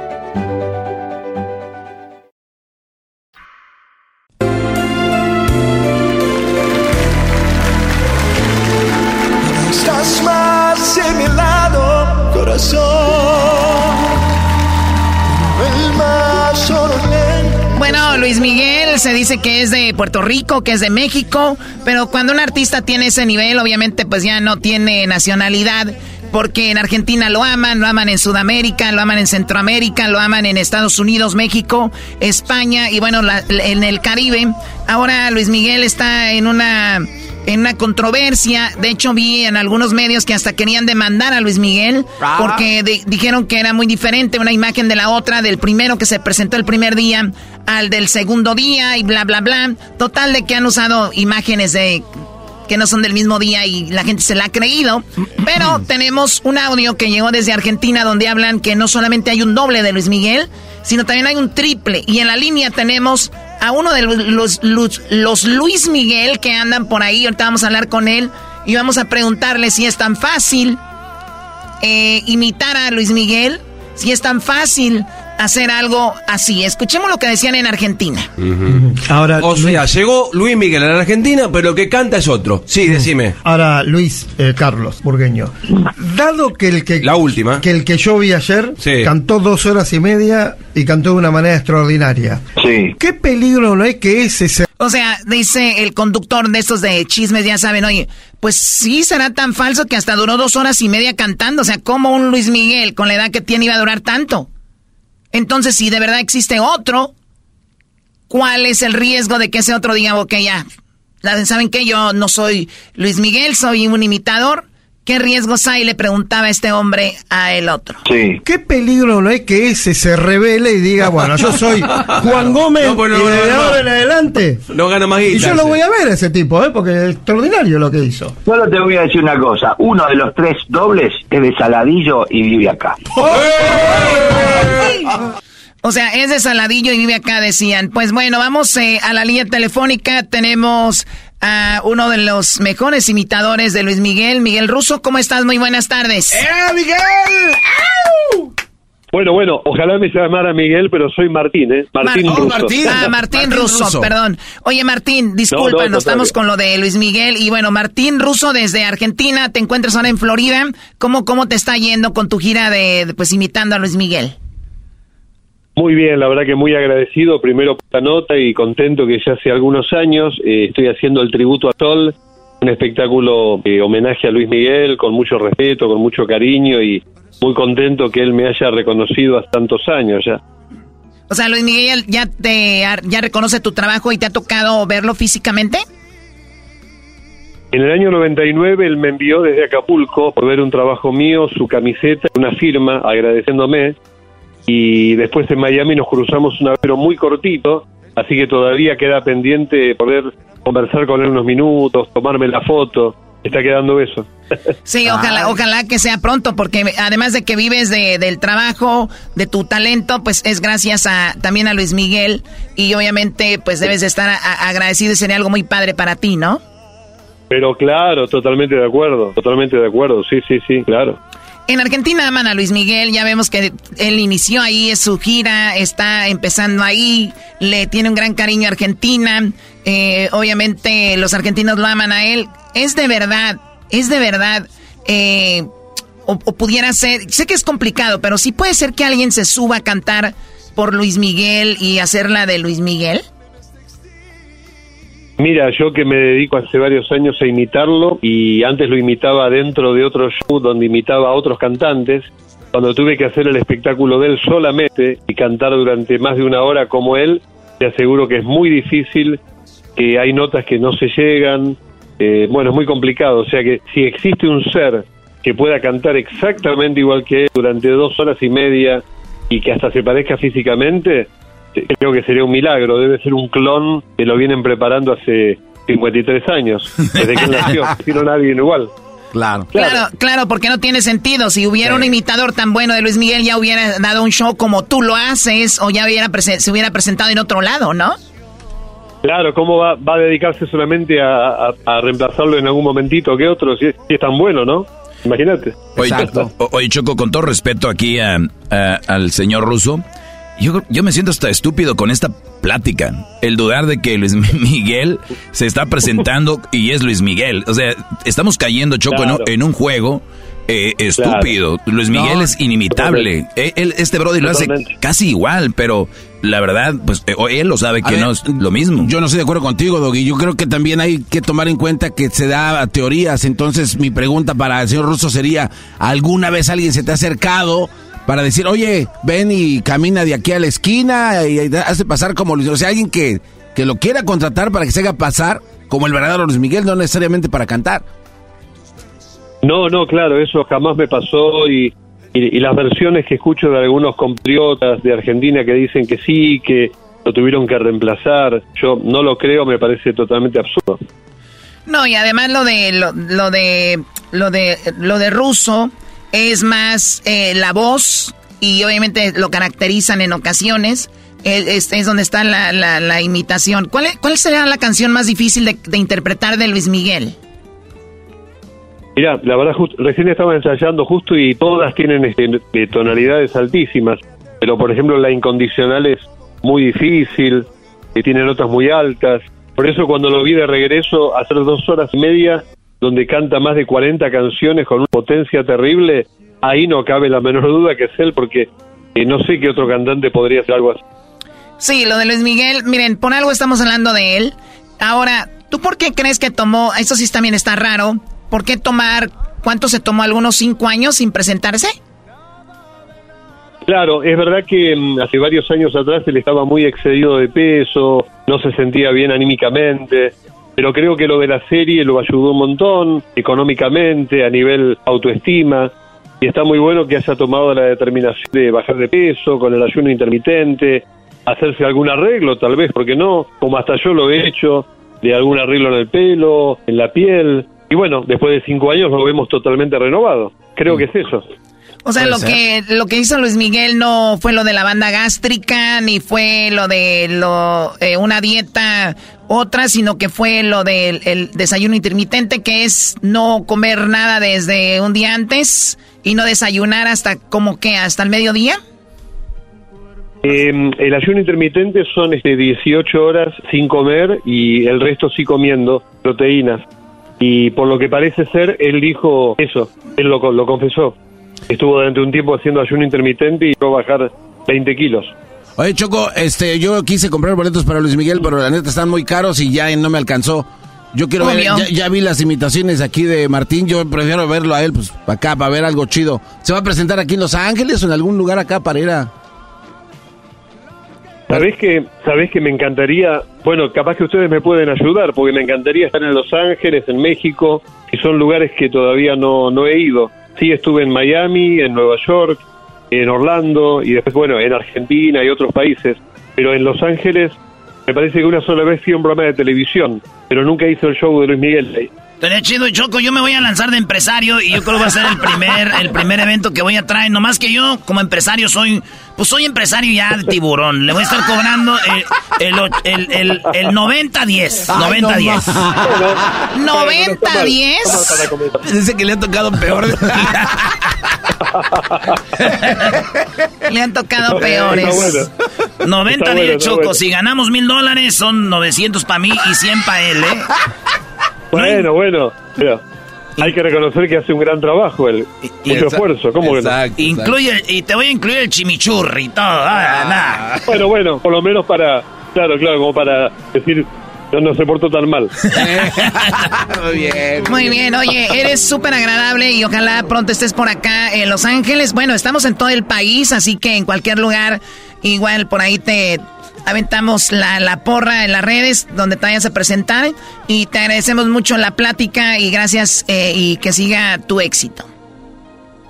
Se dice que es de Puerto Rico, que es de México, pero cuando un artista tiene ese nivel, obviamente pues ya no tiene nacionalidad, porque en Argentina lo aman, lo aman en Sudamérica, lo aman en Centroamérica, lo aman en Estados Unidos, México, España y bueno, la- en el Caribe. Ahora Luis Miguel está en una en una controversia. De hecho, vi en algunos medios que hasta querían demandar a Luis Miguel porque di- dijeron que era muy diferente una imagen de la otra, del primero que se presentó el primer día al del segundo día y bla, bla, bla. Total de que han usado imágenes de que no son del mismo día y la gente se la ha creído. Pero tenemos un audio que llegó desde Argentina donde hablan que no solamente hay un doble de Luis Miguel, sino también hay un triple. Y en la línea tenemos a uno de los, los, Luis Miguel que andan por ahí. Ahorita vamos a hablar con él y vamos a preguntarle si es tan fácil eh, imitar a Luis Miguel, si es tan fácil hacer algo así. Escuchemos lo que decían en Argentina. Ahora, o sea, llegó Luis Miguel a la Argentina, pero lo que canta es otro. Sí, decime. Ahora, Luis eh, Carlos Burgueño. Dado que el que. La última. Que el que yo vi ayer cantó dos horas y media y cantó de una manera extraordinaria. Sí. ¿Qué peligro no hay que ese se o sea, dice el conductor de estos de chismes, ya saben, oye, pues sí será tan falso que hasta duró dos horas y media cantando. O sea, ¿cómo un Luis Miguel con la edad que tiene iba a durar tanto? Entonces, si de verdad existe otro, ¿cuál es el riesgo de que ese otro diga, ok, ya, ¿saben qué? Yo no soy Luis Miguel, soy un imitador. ¿Qué riesgos hay? Le preguntaba este hombre a el otro. Sí. ¿Qué peligro no hay que ese se revele y diga, bueno, yo soy Juan Gómez y de ahora en adelante? No gana más Y yo lo voy a ver a ese tipo, ¿eh? porque es extraordinario lo que hizo. Solo te voy a decir una cosa. Uno de los tres dobles es de Saladillo y vive acá. O sea, es de Saladillo y vive acá, decían. Pues bueno, vamos eh, a la línea telefónica. Tenemos a uno de los mejores imitadores de Luis Miguel, Miguel Russo. ¿Cómo estás? Muy buenas tardes. ¡Eh, Miguel! Bueno, bueno, ojalá me llamara Miguel, pero soy Martín, ¿eh? Martín oh, Russo. Martín. Ah, Martín, Russo, perdón. Oye, Martín, disculpa, no, estamos con lo de Luis Miguel. Y bueno, Martín Russo desde Argentina, te encuentras ahora en Florida. ¿Cómo, cómo te está yendo con tu gira de, pues, imitando a Luis Miguel? Muy bien, la verdad que muy agradecido primero por la nota y contento que ya hace algunos años eh, estoy haciendo el tributo a Sol, un espectáculo de homenaje a Luis Miguel con mucho respeto, con mucho cariño y muy contento que él me haya reconocido hace tantos años ya. O sea, Luis Miguel ya te ya reconoce tu trabajo y te ha tocado verlo físicamente? En el año 99 él me envió desde Acapulco por ver un trabajo mío, su camiseta, una firma agradeciéndome y después en Miami nos cruzamos un pero muy cortito, así que todavía queda pendiente poder conversar con él unos minutos, tomarme la foto. Está quedando eso. Sí, ojalá, ojalá que sea pronto, porque además de que vives de, del trabajo, de tu talento, pues es gracias a también a Luis Miguel y obviamente pues debes de estar agradecido y sería algo muy padre para ti, ¿no? Pero claro, totalmente de acuerdo, totalmente de acuerdo, sí, sí, sí, claro. En Argentina aman a Luis Miguel, ya vemos que él inició ahí, es su gira, está empezando ahí, le tiene un gran cariño a Argentina, eh, obviamente los argentinos lo aman a él. Es de verdad, es de verdad, eh, o, pudiera ser, sé que es complicado, pero sí puede ser que alguien se suba a cantar por Luis Miguel y hacerla de Luis Miguel. Mira, yo que me dedico hace varios años a imitarlo y antes lo imitaba dentro de otro show donde imitaba a otros cantantes, cuando tuve que hacer el espectáculo de él solamente y cantar durante más de una hora como él, te aseguro que es muy difícil, que hay notas que no se llegan, eh, bueno, es muy complicado, o sea que si existe un ser que pueda cantar exactamente igual que él durante dos horas y media y que hasta se parezca físicamente, creo que sería un milagro, debe ser un clon que lo vienen preparando hace 53 años, desde que nació, no nadie igual. Claro. claro. Claro, porque no tiene sentido. Si hubiera un imitador tan bueno de Luis Miguel, ya hubiera dado un show como tú lo haces o ya hubiera se hubiera presentado en otro lado, ¿no? Claro, ¿cómo va, va a dedicarse solamente a, a, reemplazarlo en algún momentito que otro? Si es, tan bueno, ¿no? Imagínate. Oye, Choco, con todo respeto aquí al señor Russo, yo, yo me siento hasta estúpido con esta plática. El dudar de que Luis Miguel se está presentando y es Luis Miguel. O sea, estamos cayendo, Choco, en, un juego eh, estúpido. Luis Miguel es inimitable. Él, este Brody lo hace casi igual, pero la verdad, pues eh, él lo sabe que no es lo mismo. Yo no estoy de acuerdo contigo, Doggy. Yo creo que también hay que tomar en cuenta que se da teorías. Entonces, mi pregunta para el señor Russo sería: ¿alguna vez alguien se te ha acercado? Para decir, oye, ven y camina de aquí a la esquina y hace pasar como Luis. O sea, alguien que, que lo quiera contratar para que se haga pasar como el verdadero Luis Miguel, no necesariamente para cantar. No, no, claro, eso jamás me pasó y, y, las versiones que escucho de algunos compatriotas de Argentina que dicen que sí, que lo tuvieron que reemplazar, yo no lo creo, me parece totalmente absurdo. No, y además lo de lo, lo de lo de lo de ruso es más eh, la voz y obviamente lo caracterizan en ocasiones. Es, es donde está la, la, imitación. ¿Cuál, ¿Cuál sería la canción más difícil de, interpretar de Luis Miguel? Mira, la verdad, recién estaba ensayando justo y todas tienen este, tonalidades altísimas. pero por ejemplo la incondicional es muy difícil, que tiene notas muy altas. Por eso cuando lo vi de regreso hacer dos horas y media, donde canta más de 40 canciones con una potencia terrible, ahí no cabe la menor duda que es él, porque eh, no sé qué otro cantante podría hacer algo así. Sí, lo de Luis Miguel, miren, por algo estamos hablando de él. Ahora, ¿tú por qué crees que tomó, eso sí también está raro, ¿por qué tomar, cuánto se tomó, algunos cinco años sin presentarse? Claro, es verdad que mm, hace varios años atrás él estaba muy excedido de peso, no se sentía bien anímicamente, pero creo que lo de la serie lo ayudó un montón, económicamente, a nivel autoestima, y está muy bueno que haya tomado la determinación de bajar de peso con el ayuno intermitente, hacerse algún arreglo tal vez, porque no, como hasta yo lo he hecho, de algún arreglo en el pelo, en la piel, y bueno, después de cinco años lo vemos totalmente renovado. Creo que es eso. O sea, lo que lo que hizo Luis Miguel no fue lo de la banda gástrica ni fue lo de lo eh, una dieta otra, sino que fue lo del el desayuno intermitente, que es no comer nada desde un día antes y no desayunar hasta como que hasta el mediodía. Eh, el ayuno intermitente son este 18 horas sin comer y el resto sí comiendo proteínas. Y por lo que parece ser, él dijo eso, él lo, lo confesó. Estuvo durante un tiempo haciendo ayuno intermitente y a bajar 20 kilos. Oye, Choco, este, yo quise comprar boletos para Luis Miguel, pero la neta están muy caros y ya no me alcanzó. Yo quiero ver, ya, vi las imitaciones aquí de Martín, yo prefiero verlo a él, pues, acá, para ver algo chido. ¿Se va a presentar aquí en Los Ángeles o en algún lugar acá para ir a...? ¿Sabés que, sabés que me encantaría, bueno, capaz que ustedes me pueden ayudar, porque me encantaría estar en Los Ángeles, en México, y son lugares que todavía no, no he ido. Sí, estuve en Miami, en Nueva York, en Orlando, y después, bueno, en Argentina y otros países, pero en Los Ángeles me parece que una sola vez fui un programa de televisión, pero nunca hizo el show de Luis Miguel. Estaría chido, Choco. Yo me voy a lanzar de empresario y yo creo que va a ser el primer, el primer evento que voy a traer. Nomás que yo, como empresario, soy. Pues soy empresario ya de tiburón. Le voy a estar cobrando el, el, el, el 90-10. 90-10. 90-10. Dice que le ha tocado peor. le han tocado peores. 90-10, Choco. Si ganamos mil dólares, son 900 para mí y 100 para él, ¿eh? Bueno, bueno. hay que reconocer que hace un gran trabajo, el mucho esfuerzo. ¿Cómo Incluye, y te voy a incluir el chimichurri y todo. Ah, bueno, bueno, por lo menos para, claro, claro, como para decir, no, no se portó tan mal. Muy bien. Muy bien, oye, eres súper agradable y ojalá pronto estés por acá en Los Ángeles. Bueno, estamos en todo el país, así que en cualquier lugar, igual por ahí te, aventamos la, la, porra en las redes donde te vayas a presentar y te agradecemos mucho la plática y gracias eh, y que siga tu éxito.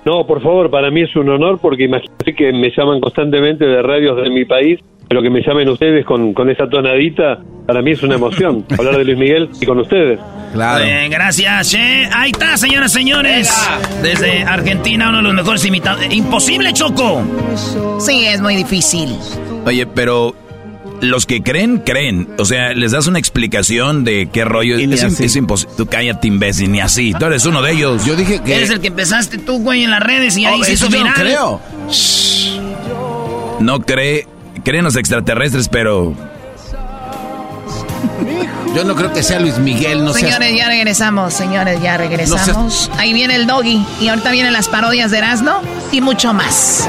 No, por favor, para mí es un honor porque imagínate que me llaman constantemente de radios de mi país, pero que me llamen ustedes con, con esa tonadita, para mí es una emoción hablar de Luis Miguel y con ustedes. Claro. gracias, eh. Ahí está, señoras y señores. Desde Argentina, uno de los mejores imitados. Imposible, Choco. Sí, es muy difícil. Oye, pero los que creen, creen. O sea, les das una explicación de qué rollo. es, imposible. Tú cállate, imbécil, ni así. Tú eres uno de ellos. Yo dije que. Eres el que empezaste tú, güey, en las redes y ahí oh, se hizo No creo. No cree. Creen los extraterrestres, pero. Yo no creo que sea Luis Miguel, no Señores, ya regresamos, señores, ya regresamos. Ahí viene el doggy y ahorita vienen las parodias de Erasmo y mucho más.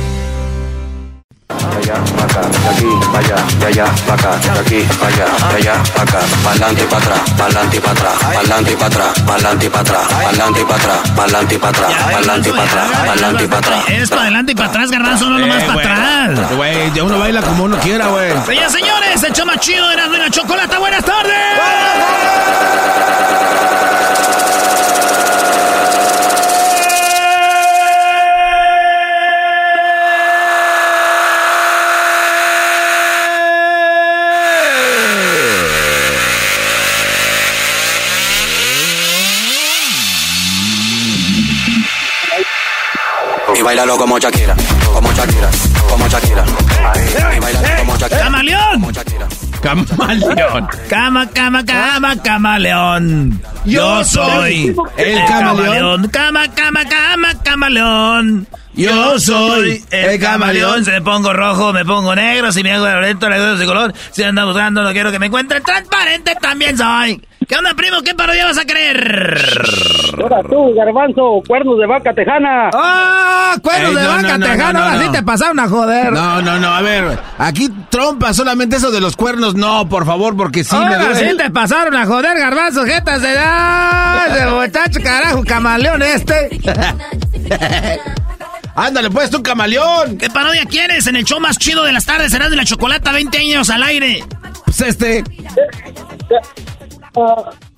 allá, para acá, de aquí, para allá, de allá, para acá, de aquí, para allá, de allá, para acá, pa'lante y para atrás, pa'lante y para atrás, pa'lante y para atrás, pa'lante y para atrás, pa'lante y para atrás, pa'lante y para atrás, pa'lante y para atrás, pa'lante y para atrás. Es para adelante y para atrás, garbanzo, no nomás para atrás. Güey, ya uno baila como uno quiera, güey. Señores, señores, el chama chido de la chocolate, buenas tardes. Y bailalo como Shakira, como Shakira, como Shakira. Y bailalo como Shakira. ¡Camaleón! Camaleón. Cama, cama, cama, camaleón. Yo soy el camaleón. Cama, cama, cama, camaleón. Yo soy el camaleón. Si me pongo rojo, me pongo negro. Si me hago violento, le doy de color. Si ando buscando, no quiero que me encuentren transparente, también soy. ¿Qué onda, primo? ¿Qué parodia vas a creer? Ahora tú, garbanzo, cuernos de vaca tejana. ¡Ah! ¡Cuernos Ey, de no, vaca no, tejana! no, no, Ahora sí te pasaron a joder. No, no, no, a ver, aquí trompa solamente eso de los cuernos, no, por favor, porque sí me Ahora duele. sí te pasaron a joder, garbanzo, jetas de edad. De muchacho, carajo, camaleón este. Ándale, pues, tú, camaleón. ¿Qué parodia quieres? En el show más chido de las tardes será de la chocolata, 20 años al aire. Pues este.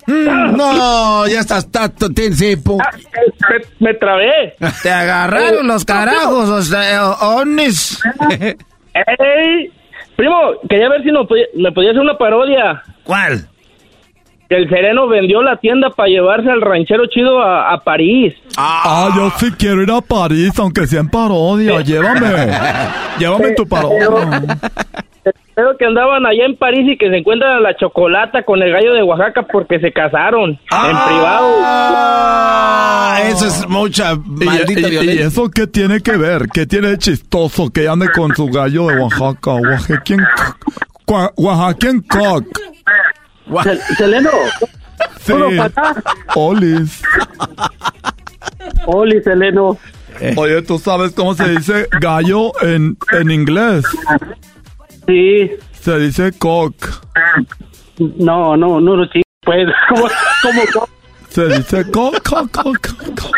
Mm, no, ya estás tato, tiempo. Me, me trabé. Te agarraron los carajos, o sea, onis. ¡Ey! Primo, quería ver si no me podía hacer una parodia. ¿Cuál? Que el sereno vendió la tienda para llevarse al ranchero chido a, a París. Ah, yo sí quiero ir a París, aunque sea en parodia. Llévame. Llévame en tu parodia. Creo que andaban allá en París y que se encuentran a la chocolata con el gallo de Oaxaca porque se casaron en privado. Ah, eso es mucha maldita ¿Y, y, eso qué tiene que ver? ¿Qué tiene de chistoso que ande con su gallo de Oaxaca? Oaxaquien, Cua- Oaxaquien cock. Sel- Seleno, Sí. Olis. Oli, Seleno. Oye, ¿tú sabes cómo se dice gallo en, en inglés? Sí. Se dice cock. No, no, no, no, sí. Pues, ¿cómo, cómo, cómo? Se dice cock, cock, cock, cock.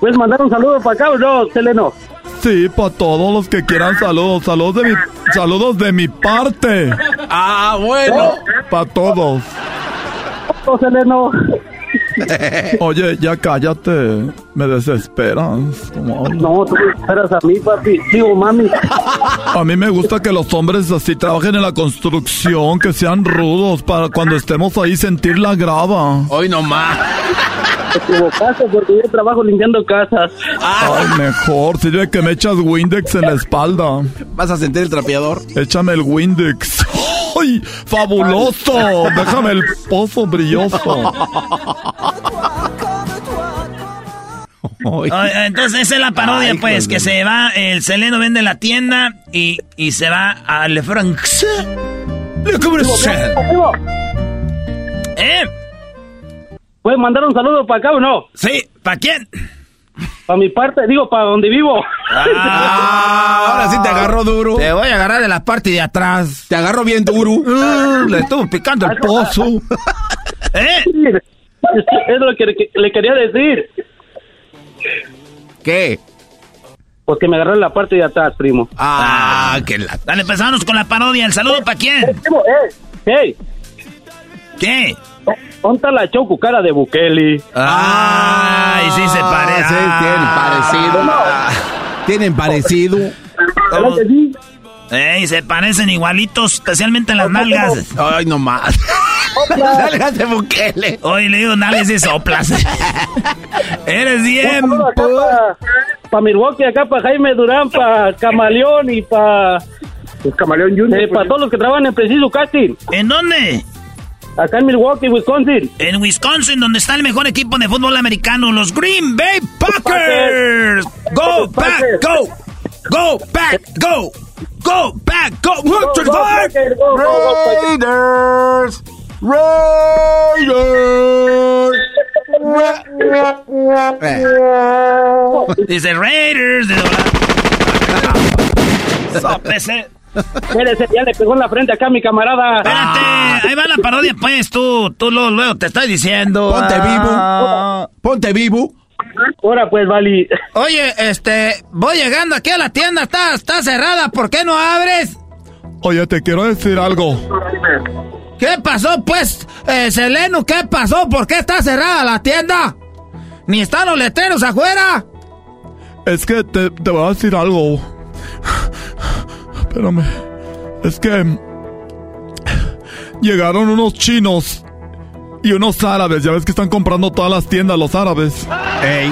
¿Puedes mandar un saludo para acá o no, Seleno? Sí, para todos los que quieran saludos. Saludos de mi, saludos de mi parte. Ah, bueno. Para todos. Oh, Seleno. Oye, ya cállate. Me desesperas. No, tú me esperas a mí, papi. Digo, mami. A mí me gusta que los hombres así trabajen en la construcción, que sean rudos para cuando estemos ahí sentir la grava. Hoy nomás. Te equivocaste porque yo trabajo limpiando casas. Ay, mejor. Sirve que me echas Windex en la espalda. ¿Vas a sentir el trapeador? Échame el Windex. ¡Ay! ¡Fabuloso! Déjame el pozo brilloso. Entonces esa es la parodia, Ay, pues, de- que se va, el Seleno vende la tienda y, y se va a Le France. Le. Primo, ¿Eh? ¿Puedes mandar un saludo para acá o no? Sí, ¿para quién? Para mi parte, digo, para donde vivo. Ah, ahora sí te agarró duro. Te voy a agarrar de la parte de atrás. Te agarró bien duro. Uh, le estuvo picando el pozo. ¿Eh? Es lo que le quería decir. ¿Qué? Pues que me agarró en la parte de atrás, primo. Ah, que la. Dale, empezamos con la parodia. ¿El saludo para quién? Primo, eh, hey, ¿Qué? ¿Dónde está la choco cara de Bukele? Ay, sí se parece. Ah, sí, tienen parecido. Tienen parecido. ¿Verdad que sí? Ey, se parecen igualitos, especialmente en las nalgas. Ay, no más. Salgas de Bukele. Hoy le digo nalgas de soplas. Eres bien. Para Milwaukee, acá para Jaime Durán, para Camaleón y para... Pues Camaleón Junior. para todos los que trabajan en Preciso Casting. ¿En dónde? Acá en Milwaukee, Wisconsin. En Wisconsin, donde está el mejor equipo de fútbol americano, los Green Bay Packers. Go back, go. Go back, go. Go back, go. Work to the Go, go. Packers, go, go, go, Packers. Dice Raiders de Sópese. Espérese, ya le pegó en la frente acá a mi camarada. Espérate, ahí va la parodia, pues, tú, tú luego, luego te estoy diciendo. Ponte Ah. vivo. Ponte vivo. Ahora pues, Vali. Oye, este, voy llegando aquí a la tienda, está, está cerrada, ¿por qué no abres? Oye, te quiero decir algo. ¿Qué pasó, pues, eh, Seleno? ¿Qué pasó? ¿Por qué está cerrada la tienda? ¿Ni están los letreros afuera? Es que te, te voy a decir algo. Espérame. Es que llegaron unos chinos y unos árabes. Ya ves que están comprando todas las tiendas los árabes. Ey.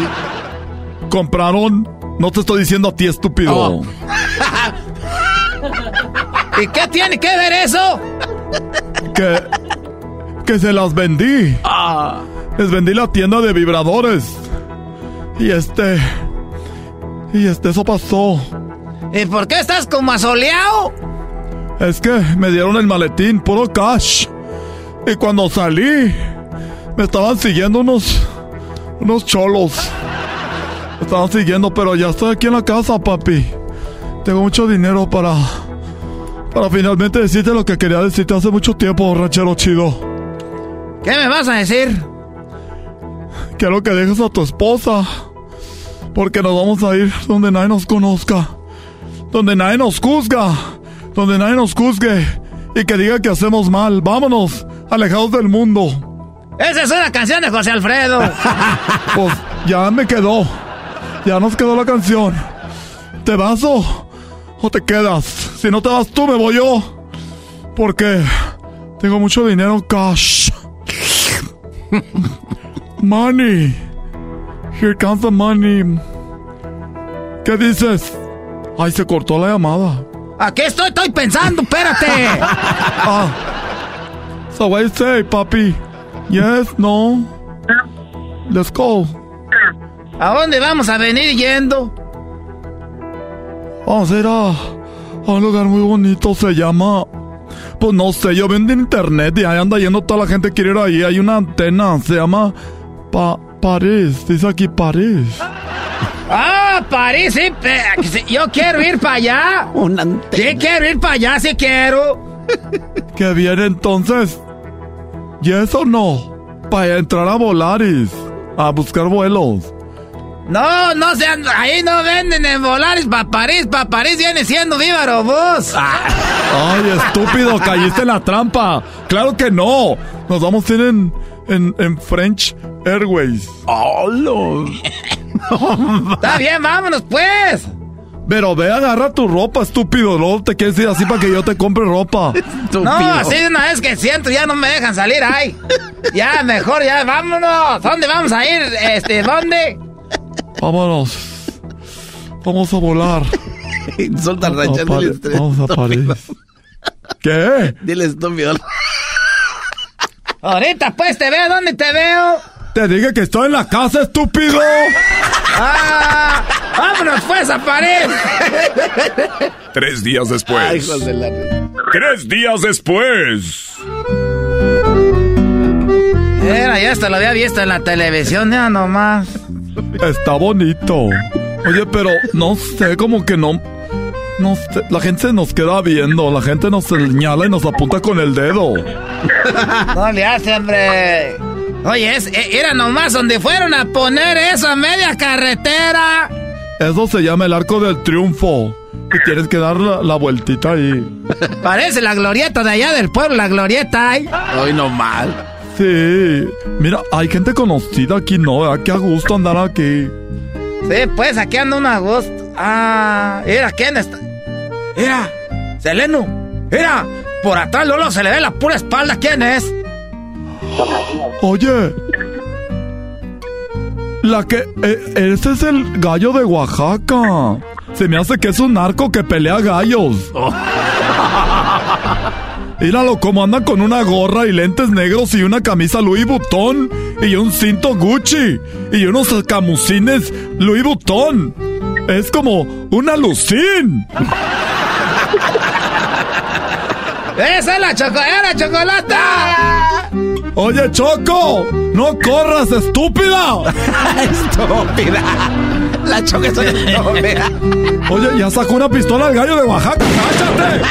Compraron No te estoy diciendo a ti, estúpido. Oh. ¿Y qué tiene que ver eso? Que. Que se las vendí. Ah. Les vendí la tienda de vibradores. Y este. Y este, eso pasó. ¿Y por qué estás como asoleado? Es que me dieron el maletín, puro cash. Y cuando salí, me estaban siguiendo unos. unos cholos. Me estaban siguiendo, pero ya estoy aquí en la casa, papi. Tengo mucho dinero para. para finalmente decirte lo que quería decirte hace mucho tiempo, ranchero chido. ¿Qué me vas a decir? Quiero que dejes a tu esposa. Porque nos vamos a ir donde nadie nos conozca. Donde nadie nos juzga. Donde nadie nos juzgue. Y que diga que hacemos mal. Vámonos, alejados del mundo. Esa es una canción de José Alfredo. pues ya me quedó. Ya nos quedó la canción. ¿Te vas o, o te quedas? Si no te vas tú, me voy yo. Porque tengo mucho dinero cash. money. Here comes the money. ¿Qué dices? Ay, se cortó la llamada. Aquí estoy, estoy pensando, espérate. ah. So what you say, papi? Yes, no. Let's go. ¿A dónde vamos a venir yendo? Vamos a ir a, a un lugar muy bonito, se llama... Pues no sé, yo vendo internet y ahí anda yendo toda la gente que quiere ir ahí. Hay una antena, se llama pa París, dice aquí París. Ah, París, sí, yo quiero ir para allá. Una antena. Sí, quiero ir para allá, sí quiero. Que viene entonces. ¿Y eso no? Para entrar a Volaris, a buscar vuelos. No, no sean, ahí no venden en Volaris para París, para París viene siendo Viva Robos. Ay, estúpido, caíste en la trampa. Claro que no. Nos vamos a ir en, en, en French Airways. Oh, no. Está bien, vámonos pues. Pero ve, agarra tu ropa, estúpido. No te quieres ir así para que yo te compre ropa. No, así de una vez que siento, ya no me dejan salir ahí. Ya, mejor, ya, vámonos. ¿Dónde vamos a ir? Este, ¿dónde? Vámonos. Vamos a volar. Insulta al ranchero. Vamos a París. ¿Qué? Dile estúpido. Ahorita pues te veo, ¿dónde te veo? Te dije que estoy en la casa, estúpido. ¡Ah! ¡Vámonos pues a París! Tres días después. Tres días después. Era, ya hasta lo había visto en la televisión, ya nomás. Está bonito. Oye, pero no sé, como que no. No sé, la gente se nos queda viendo, la gente nos señala y nos apunta con el dedo. No le hace, hombre. Oye, es, era nomás donde fueron a poner eso a media carretera. Eso se llama el arco del triunfo. Y tienes que dar la, la vueltita ahí. Parece la glorieta de allá del pueblo, la glorieta ahí. Hoy no mal. Sí. Mira, hay gente conocida aquí, ¿no? ¿Verdad? Qué a gusto andar aquí. Sí, pues aquí anda un a gusto. Ah, mira, ¿quién está? Mira, Seleno. Mira, por atrás Lolo se le ve la pura espalda. ¿Quién es? Oye. La que... eh, ese es el gallo de Oaxaca. Se me hace que es un narco que pelea gallos. Míralo como anda con una gorra y lentes negros y una camisa Louis Vuitton y un cinto Gucci y unos camusines Louis Vuitton. Es como una lucín. ¡Esa es la, choco es la chocolata! Oye, Choco, no corras, estúpida. estúpida. La Choco es una estúpida. Oye, ya sacó una pistola al gallo de Oaxaca. ¡Cáchate!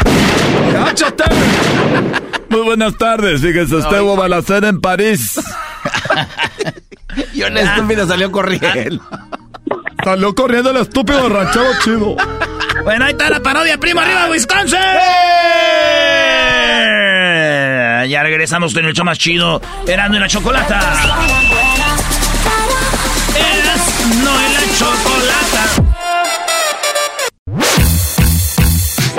¡Cáchate! Muy buenas tardes. Fíjese, usted hubo balacera en París. y un estúpido salió corriendo. Salió corriendo el estúpido ranchero chido. Bueno, ahí está la parodia, primo arriba, Wisconsin. Ya regresamos con el show más chido, Erando en la Chocolata. Eras no en la Chocolata.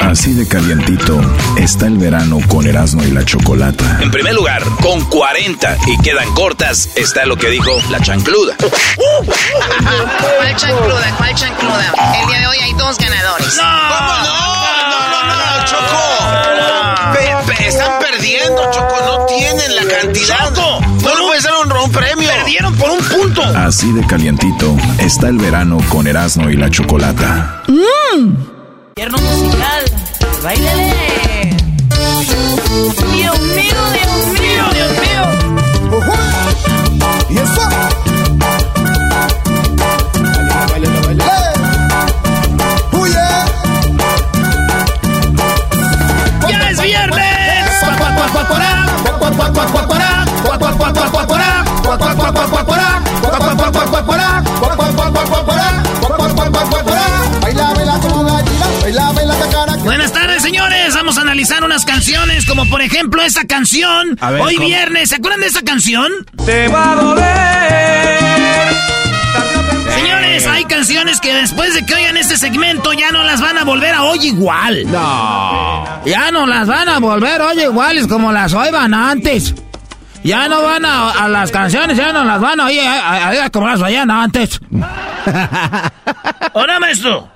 Así de calientito está el verano con Erasmo y la Chocolata. En primer lugar, con 40 y quedan cortas, está lo que dijo la chancluda. ¿Cuál chancluda? ¿Cuál chancluda. El día de hoy hay dos ganadores. ¡No! ¿Cómo no, Choco. No tienen la cantidad. Choco, no le puedes dar un, un premio. Perdieron por un punto. Así de calientito está el verano con Erasmo y la chocolata. ¡Mmm! Musical. ¡Báilale! Dios mío, Dios mío, Dios mío. ¿Y eso? Buenas tardes, señores. Vamos a analizar unas canciones, como por ejemplo esta canción. Ver, Hoy ¿cómo? viernes, ¿se acuerdan de esta canción? Te va a doler. Señores, hay canciones que después de que oigan este segmento ya no las van a volver a oír igual. No. Ya no las van a volver a oír iguales como las oiban antes. Ya no van a, a las canciones, ya no las van a oír a- a- a- como las oían antes. Ahora, maestro.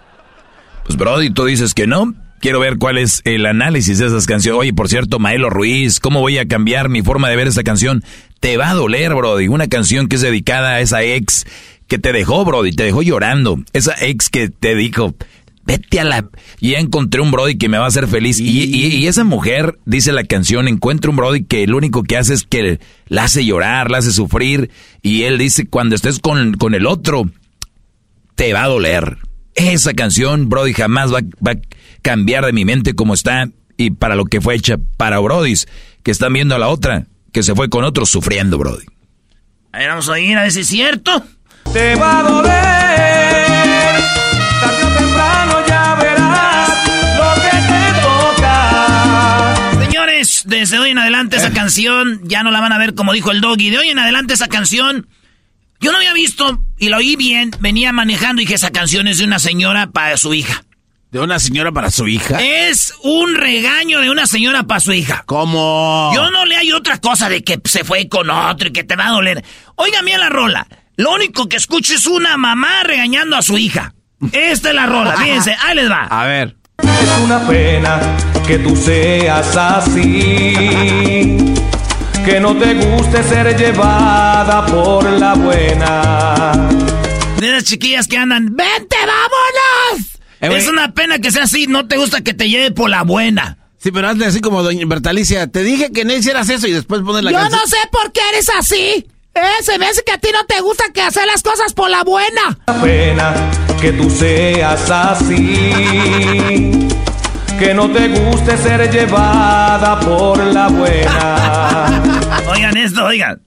Pues Brody, tú dices que no. Quiero ver cuál es el análisis de esas canciones. Oye, por cierto, Maelo Ruiz, ¿cómo voy a cambiar mi forma de ver esta canción? Te va a doler, Brody. Una canción que es dedicada a esa ex que te dejó, Brody, te dejó llorando. Esa ex que te dijo, vete a la... Ya encontré un Brody que me va a hacer feliz. Y, esa mujer, dice la canción, encuentra un Brody que lo único que hace es que la hace llorar, la hace sufrir. Y él dice, cuando estés con, con el otro, te va a doler. Esa canción, Brody, jamás va, va a cambiar de mi mente como está y para lo que fue hecha para Brodis, que están viendo a la otra, que se fue con otro sufriendo, Brody. A ver, vamos a oír a ver es cierto. Te va a doler. Tarde o temprano ya verás lo que te toca. Señores, desde hoy en adelante esa canción ya no la van a ver como dijo el doggy. De hoy en adelante esa canción yo no había visto y la oí bien. Venía manejando y dije esa canción es de una señora para su hija. ¿De una señora para su hija? Es un regaño de una señora para su hija. ¿Cómo? Yo no le hay otra cosa de que se fue con otro y que te va a doler. Oigan bien la rola. Lo único que escucho es una mamá regañando a su hija. Esta es la rola, fíjense, ahí les va. A ver. Es una pena que tú seas así. Que no te guste ser llevada por la buena. De las chiquillas que andan, ¡vente, vámonos! Eh, es una pena que sea así, no te gusta que te lleve por la buena. Sí, pero hazle así como doña Bertalicia. Te dije que no hicieras eso y después pones la Yo canción. no sé por qué eres así. Eh, se me hace que a ti no te gusta que hacer las cosas por la buena. pena que tú seas así. Que no te guste ser llevada por la buena. Oigan esto, oigan.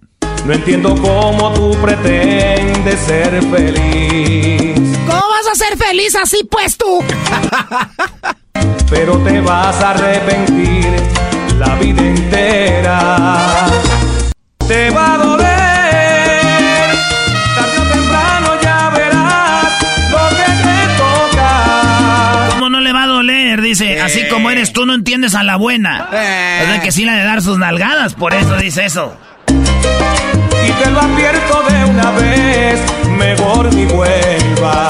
No entiendo cómo tú pretendes ser feliz. ¿Cómo vas a ser feliz así, pues tú? Pero te vas a arrepentir la vida entera. Te va a doler. Dice, así como eres tú no entiendes a la buena. Es de que sí la de dar sus nalgadas, por eso dice eso. Y te lo advierto de una vez, mejor ni vuelva.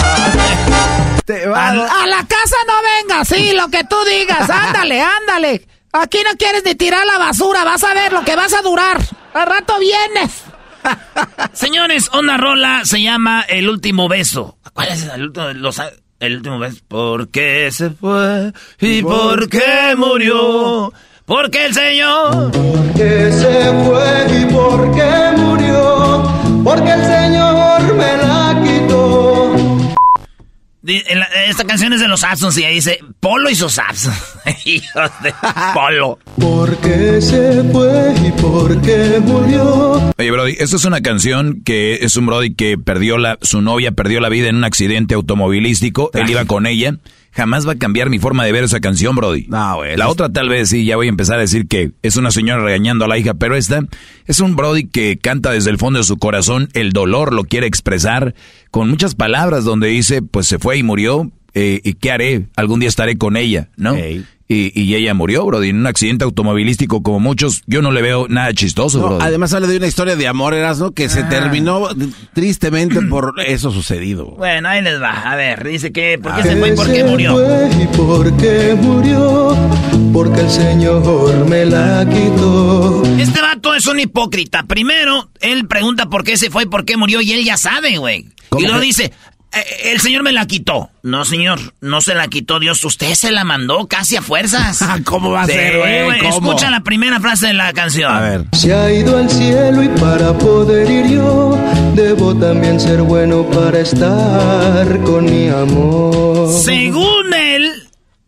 A, a la casa no vengas, sí, lo que tú digas, ándale, ándale. Aquí no quieres ni tirar la basura, vas a ver lo que vas a durar. Al rato vienes. Señores, una rola se llama El último beso. ¿Cuál es el último, los- el último beso? ¿Por qué se fue? ¿Y por qué murió? Porque el Señor... Que se fue y por qué murió, porque el Señor me la quitó. Esta canción es de los Absons y ahí dice Polo y sus Absons. Hijos de Polo. Porque se fue y por qué murió. Oye, Brody, esta es una canción que es un Brody que perdió la, su novia perdió la vida en un accidente automovilístico. Él iba con ella. Jamás va a cambiar mi forma de ver esa canción, Brody. No, güey. La otra tal vez sí, ya voy a empezar a decir que es una señora regañando a la hija, pero esta es un Brody que canta desde el fondo de su corazón, el dolor lo quiere expresar con muchas palabras donde dice, pues se fue y murió, eh, ¿y qué haré? Algún día estaré con ella, ¿no? Y, y ella murió, Brody, en un accidente automovilístico como muchos. Yo no le veo nada chistoso, No, Brody. además sale de una historia de amor, Erasmo, que se Ah. terminó tristemente por eso sucedido. Bueno, ahí les va. A ver, dice que ¿por qué se fue y por qué murió? ¿Y por qué murió? Porque el Señor me la quitó. Este vato es un hipócrita. Primero, él pregunta por qué se fue y por qué murió y él ya sabe, güey. Y luego que? dice, "Eh, el señor me la quitó. No, señor, no se la quitó Dios. Usted se la mandó casi a fuerzas. ¿Cómo va a Sí, ser, güey? ¿Cómo? Escucha la primera frase de la canción. A ver. Se ha ido al cielo y para poder ir yo, debo también ser bueno para estar con mi amor. Según él,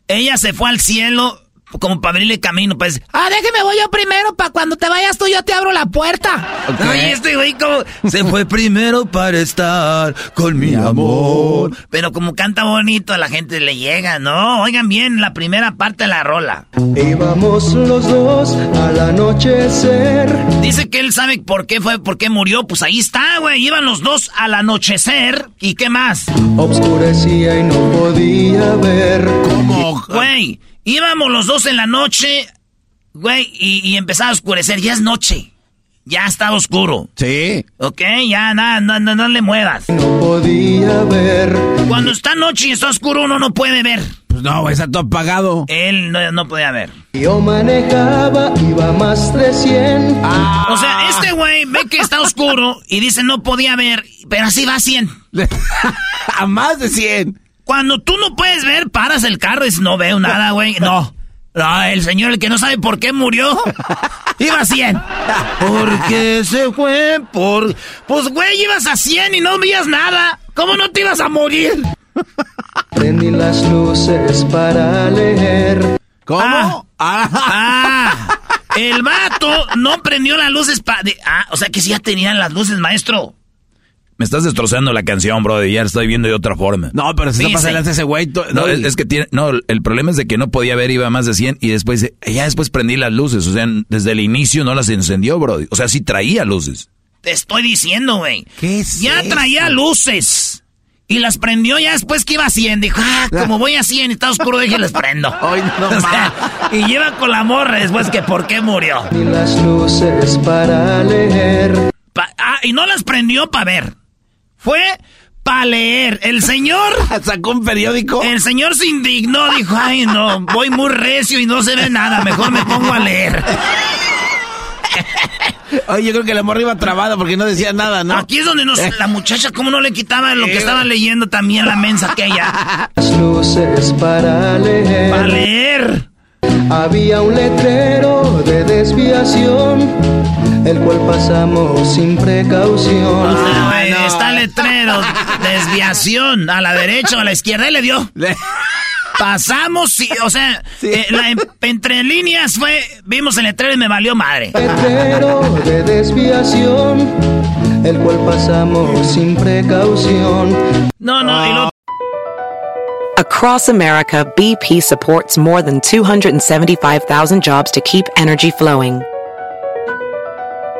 ella se fue al cielo como para abrirle camino, pues. Ah, déjeme voy yo primero, para cuando te vayas tú yo te abro la puerta. Ay, este güey como se fue primero para estar con mi amor. Pero como canta bonito, a la gente le llega, ¿no? Oigan bien la primera parte de la rola. Íbamos los dos al anochecer. Dice que él sabe por qué fue, por qué murió. Pues ahí está, güey. Iban los dos al anochecer. ¿Y qué más? Obscurecía y no podía ver. ¿Cómo? Güey, íbamos los dos en la noche, güey, y, y empezaba a oscurecer. Ya es noche. Ya está oscuro. Sí. Ok, ya nada, no, no, no le muevas. No podía ver. Cuando está noche y está oscuro, uno no puede ver. Pues no, güey, está todo apagado. Él no, no podía ver. Yo manejaba, iba más de 100. O sea, este güey ve que está oscuro y dice no podía ver, pero así va a 100. a más de 100. Cuando tú no puedes ver, paras el carro y dices, no veo nada, güey. No. No, el señor, el que no sabe por qué murió, iba a 100. Porque se fue por... Pues, güey, ibas a 100 y no veías nada. ¿Cómo no te ibas a morir? Prendí las luces para leer. ¿Cómo? Ah, ah, el vato no prendió las luces para... Ah, o sea que sí ya tenían las luces, maestro. Me estás destrozando la canción, Brody. Ya la estoy viendo de otra forma. No, pero se Sí, está sí. pasando ese güey. No, es, es que tiene, no, el problema es de que no podía ver, iba a más de 100 y después, dice, ya después prendí las luces, o sea, desde el inicio no las encendió, Brody. O sea, sí traía luces. Te estoy diciendo, güey. ¿Qué es Ya eso? traía luces. Y las prendió ya después que iba a 100. Dijo, ah, como voy a 100 y está oscuro, déjenlas prendo. Ay, no O sea, y lleva con la morra después que por qué murió. Prendí las luces para leer. Pa- ah, y no las prendió para ver. Fue para leer. El señor... Sacó un periódico. El señor se indignó, dijo, ay no, voy muy recio y no se ve nada, mejor me pongo a leer. Oye, yo creo que la morra iba trabada porque no decía nada, ¿no? Aquí es donde nos, la muchacha, ¿cómo no le quitaba lo que estaba leyendo también la mensa aquella? Las luces para leer. Para leer. Había un letrero de desviación, el cual pasamos sin precaución. Ah, güey, Está el letrero, desviación, a la derecha o a la izquierda, y le dio. Pasamos, sí, o sea, eh, la- entre líneas fue, vimos el letrero y me valió madre. Letrero de desviación, el cual pasamos sin precaución. No, no, y lo Across America, BP supports more than 275,000 jobs to keep energy flowing.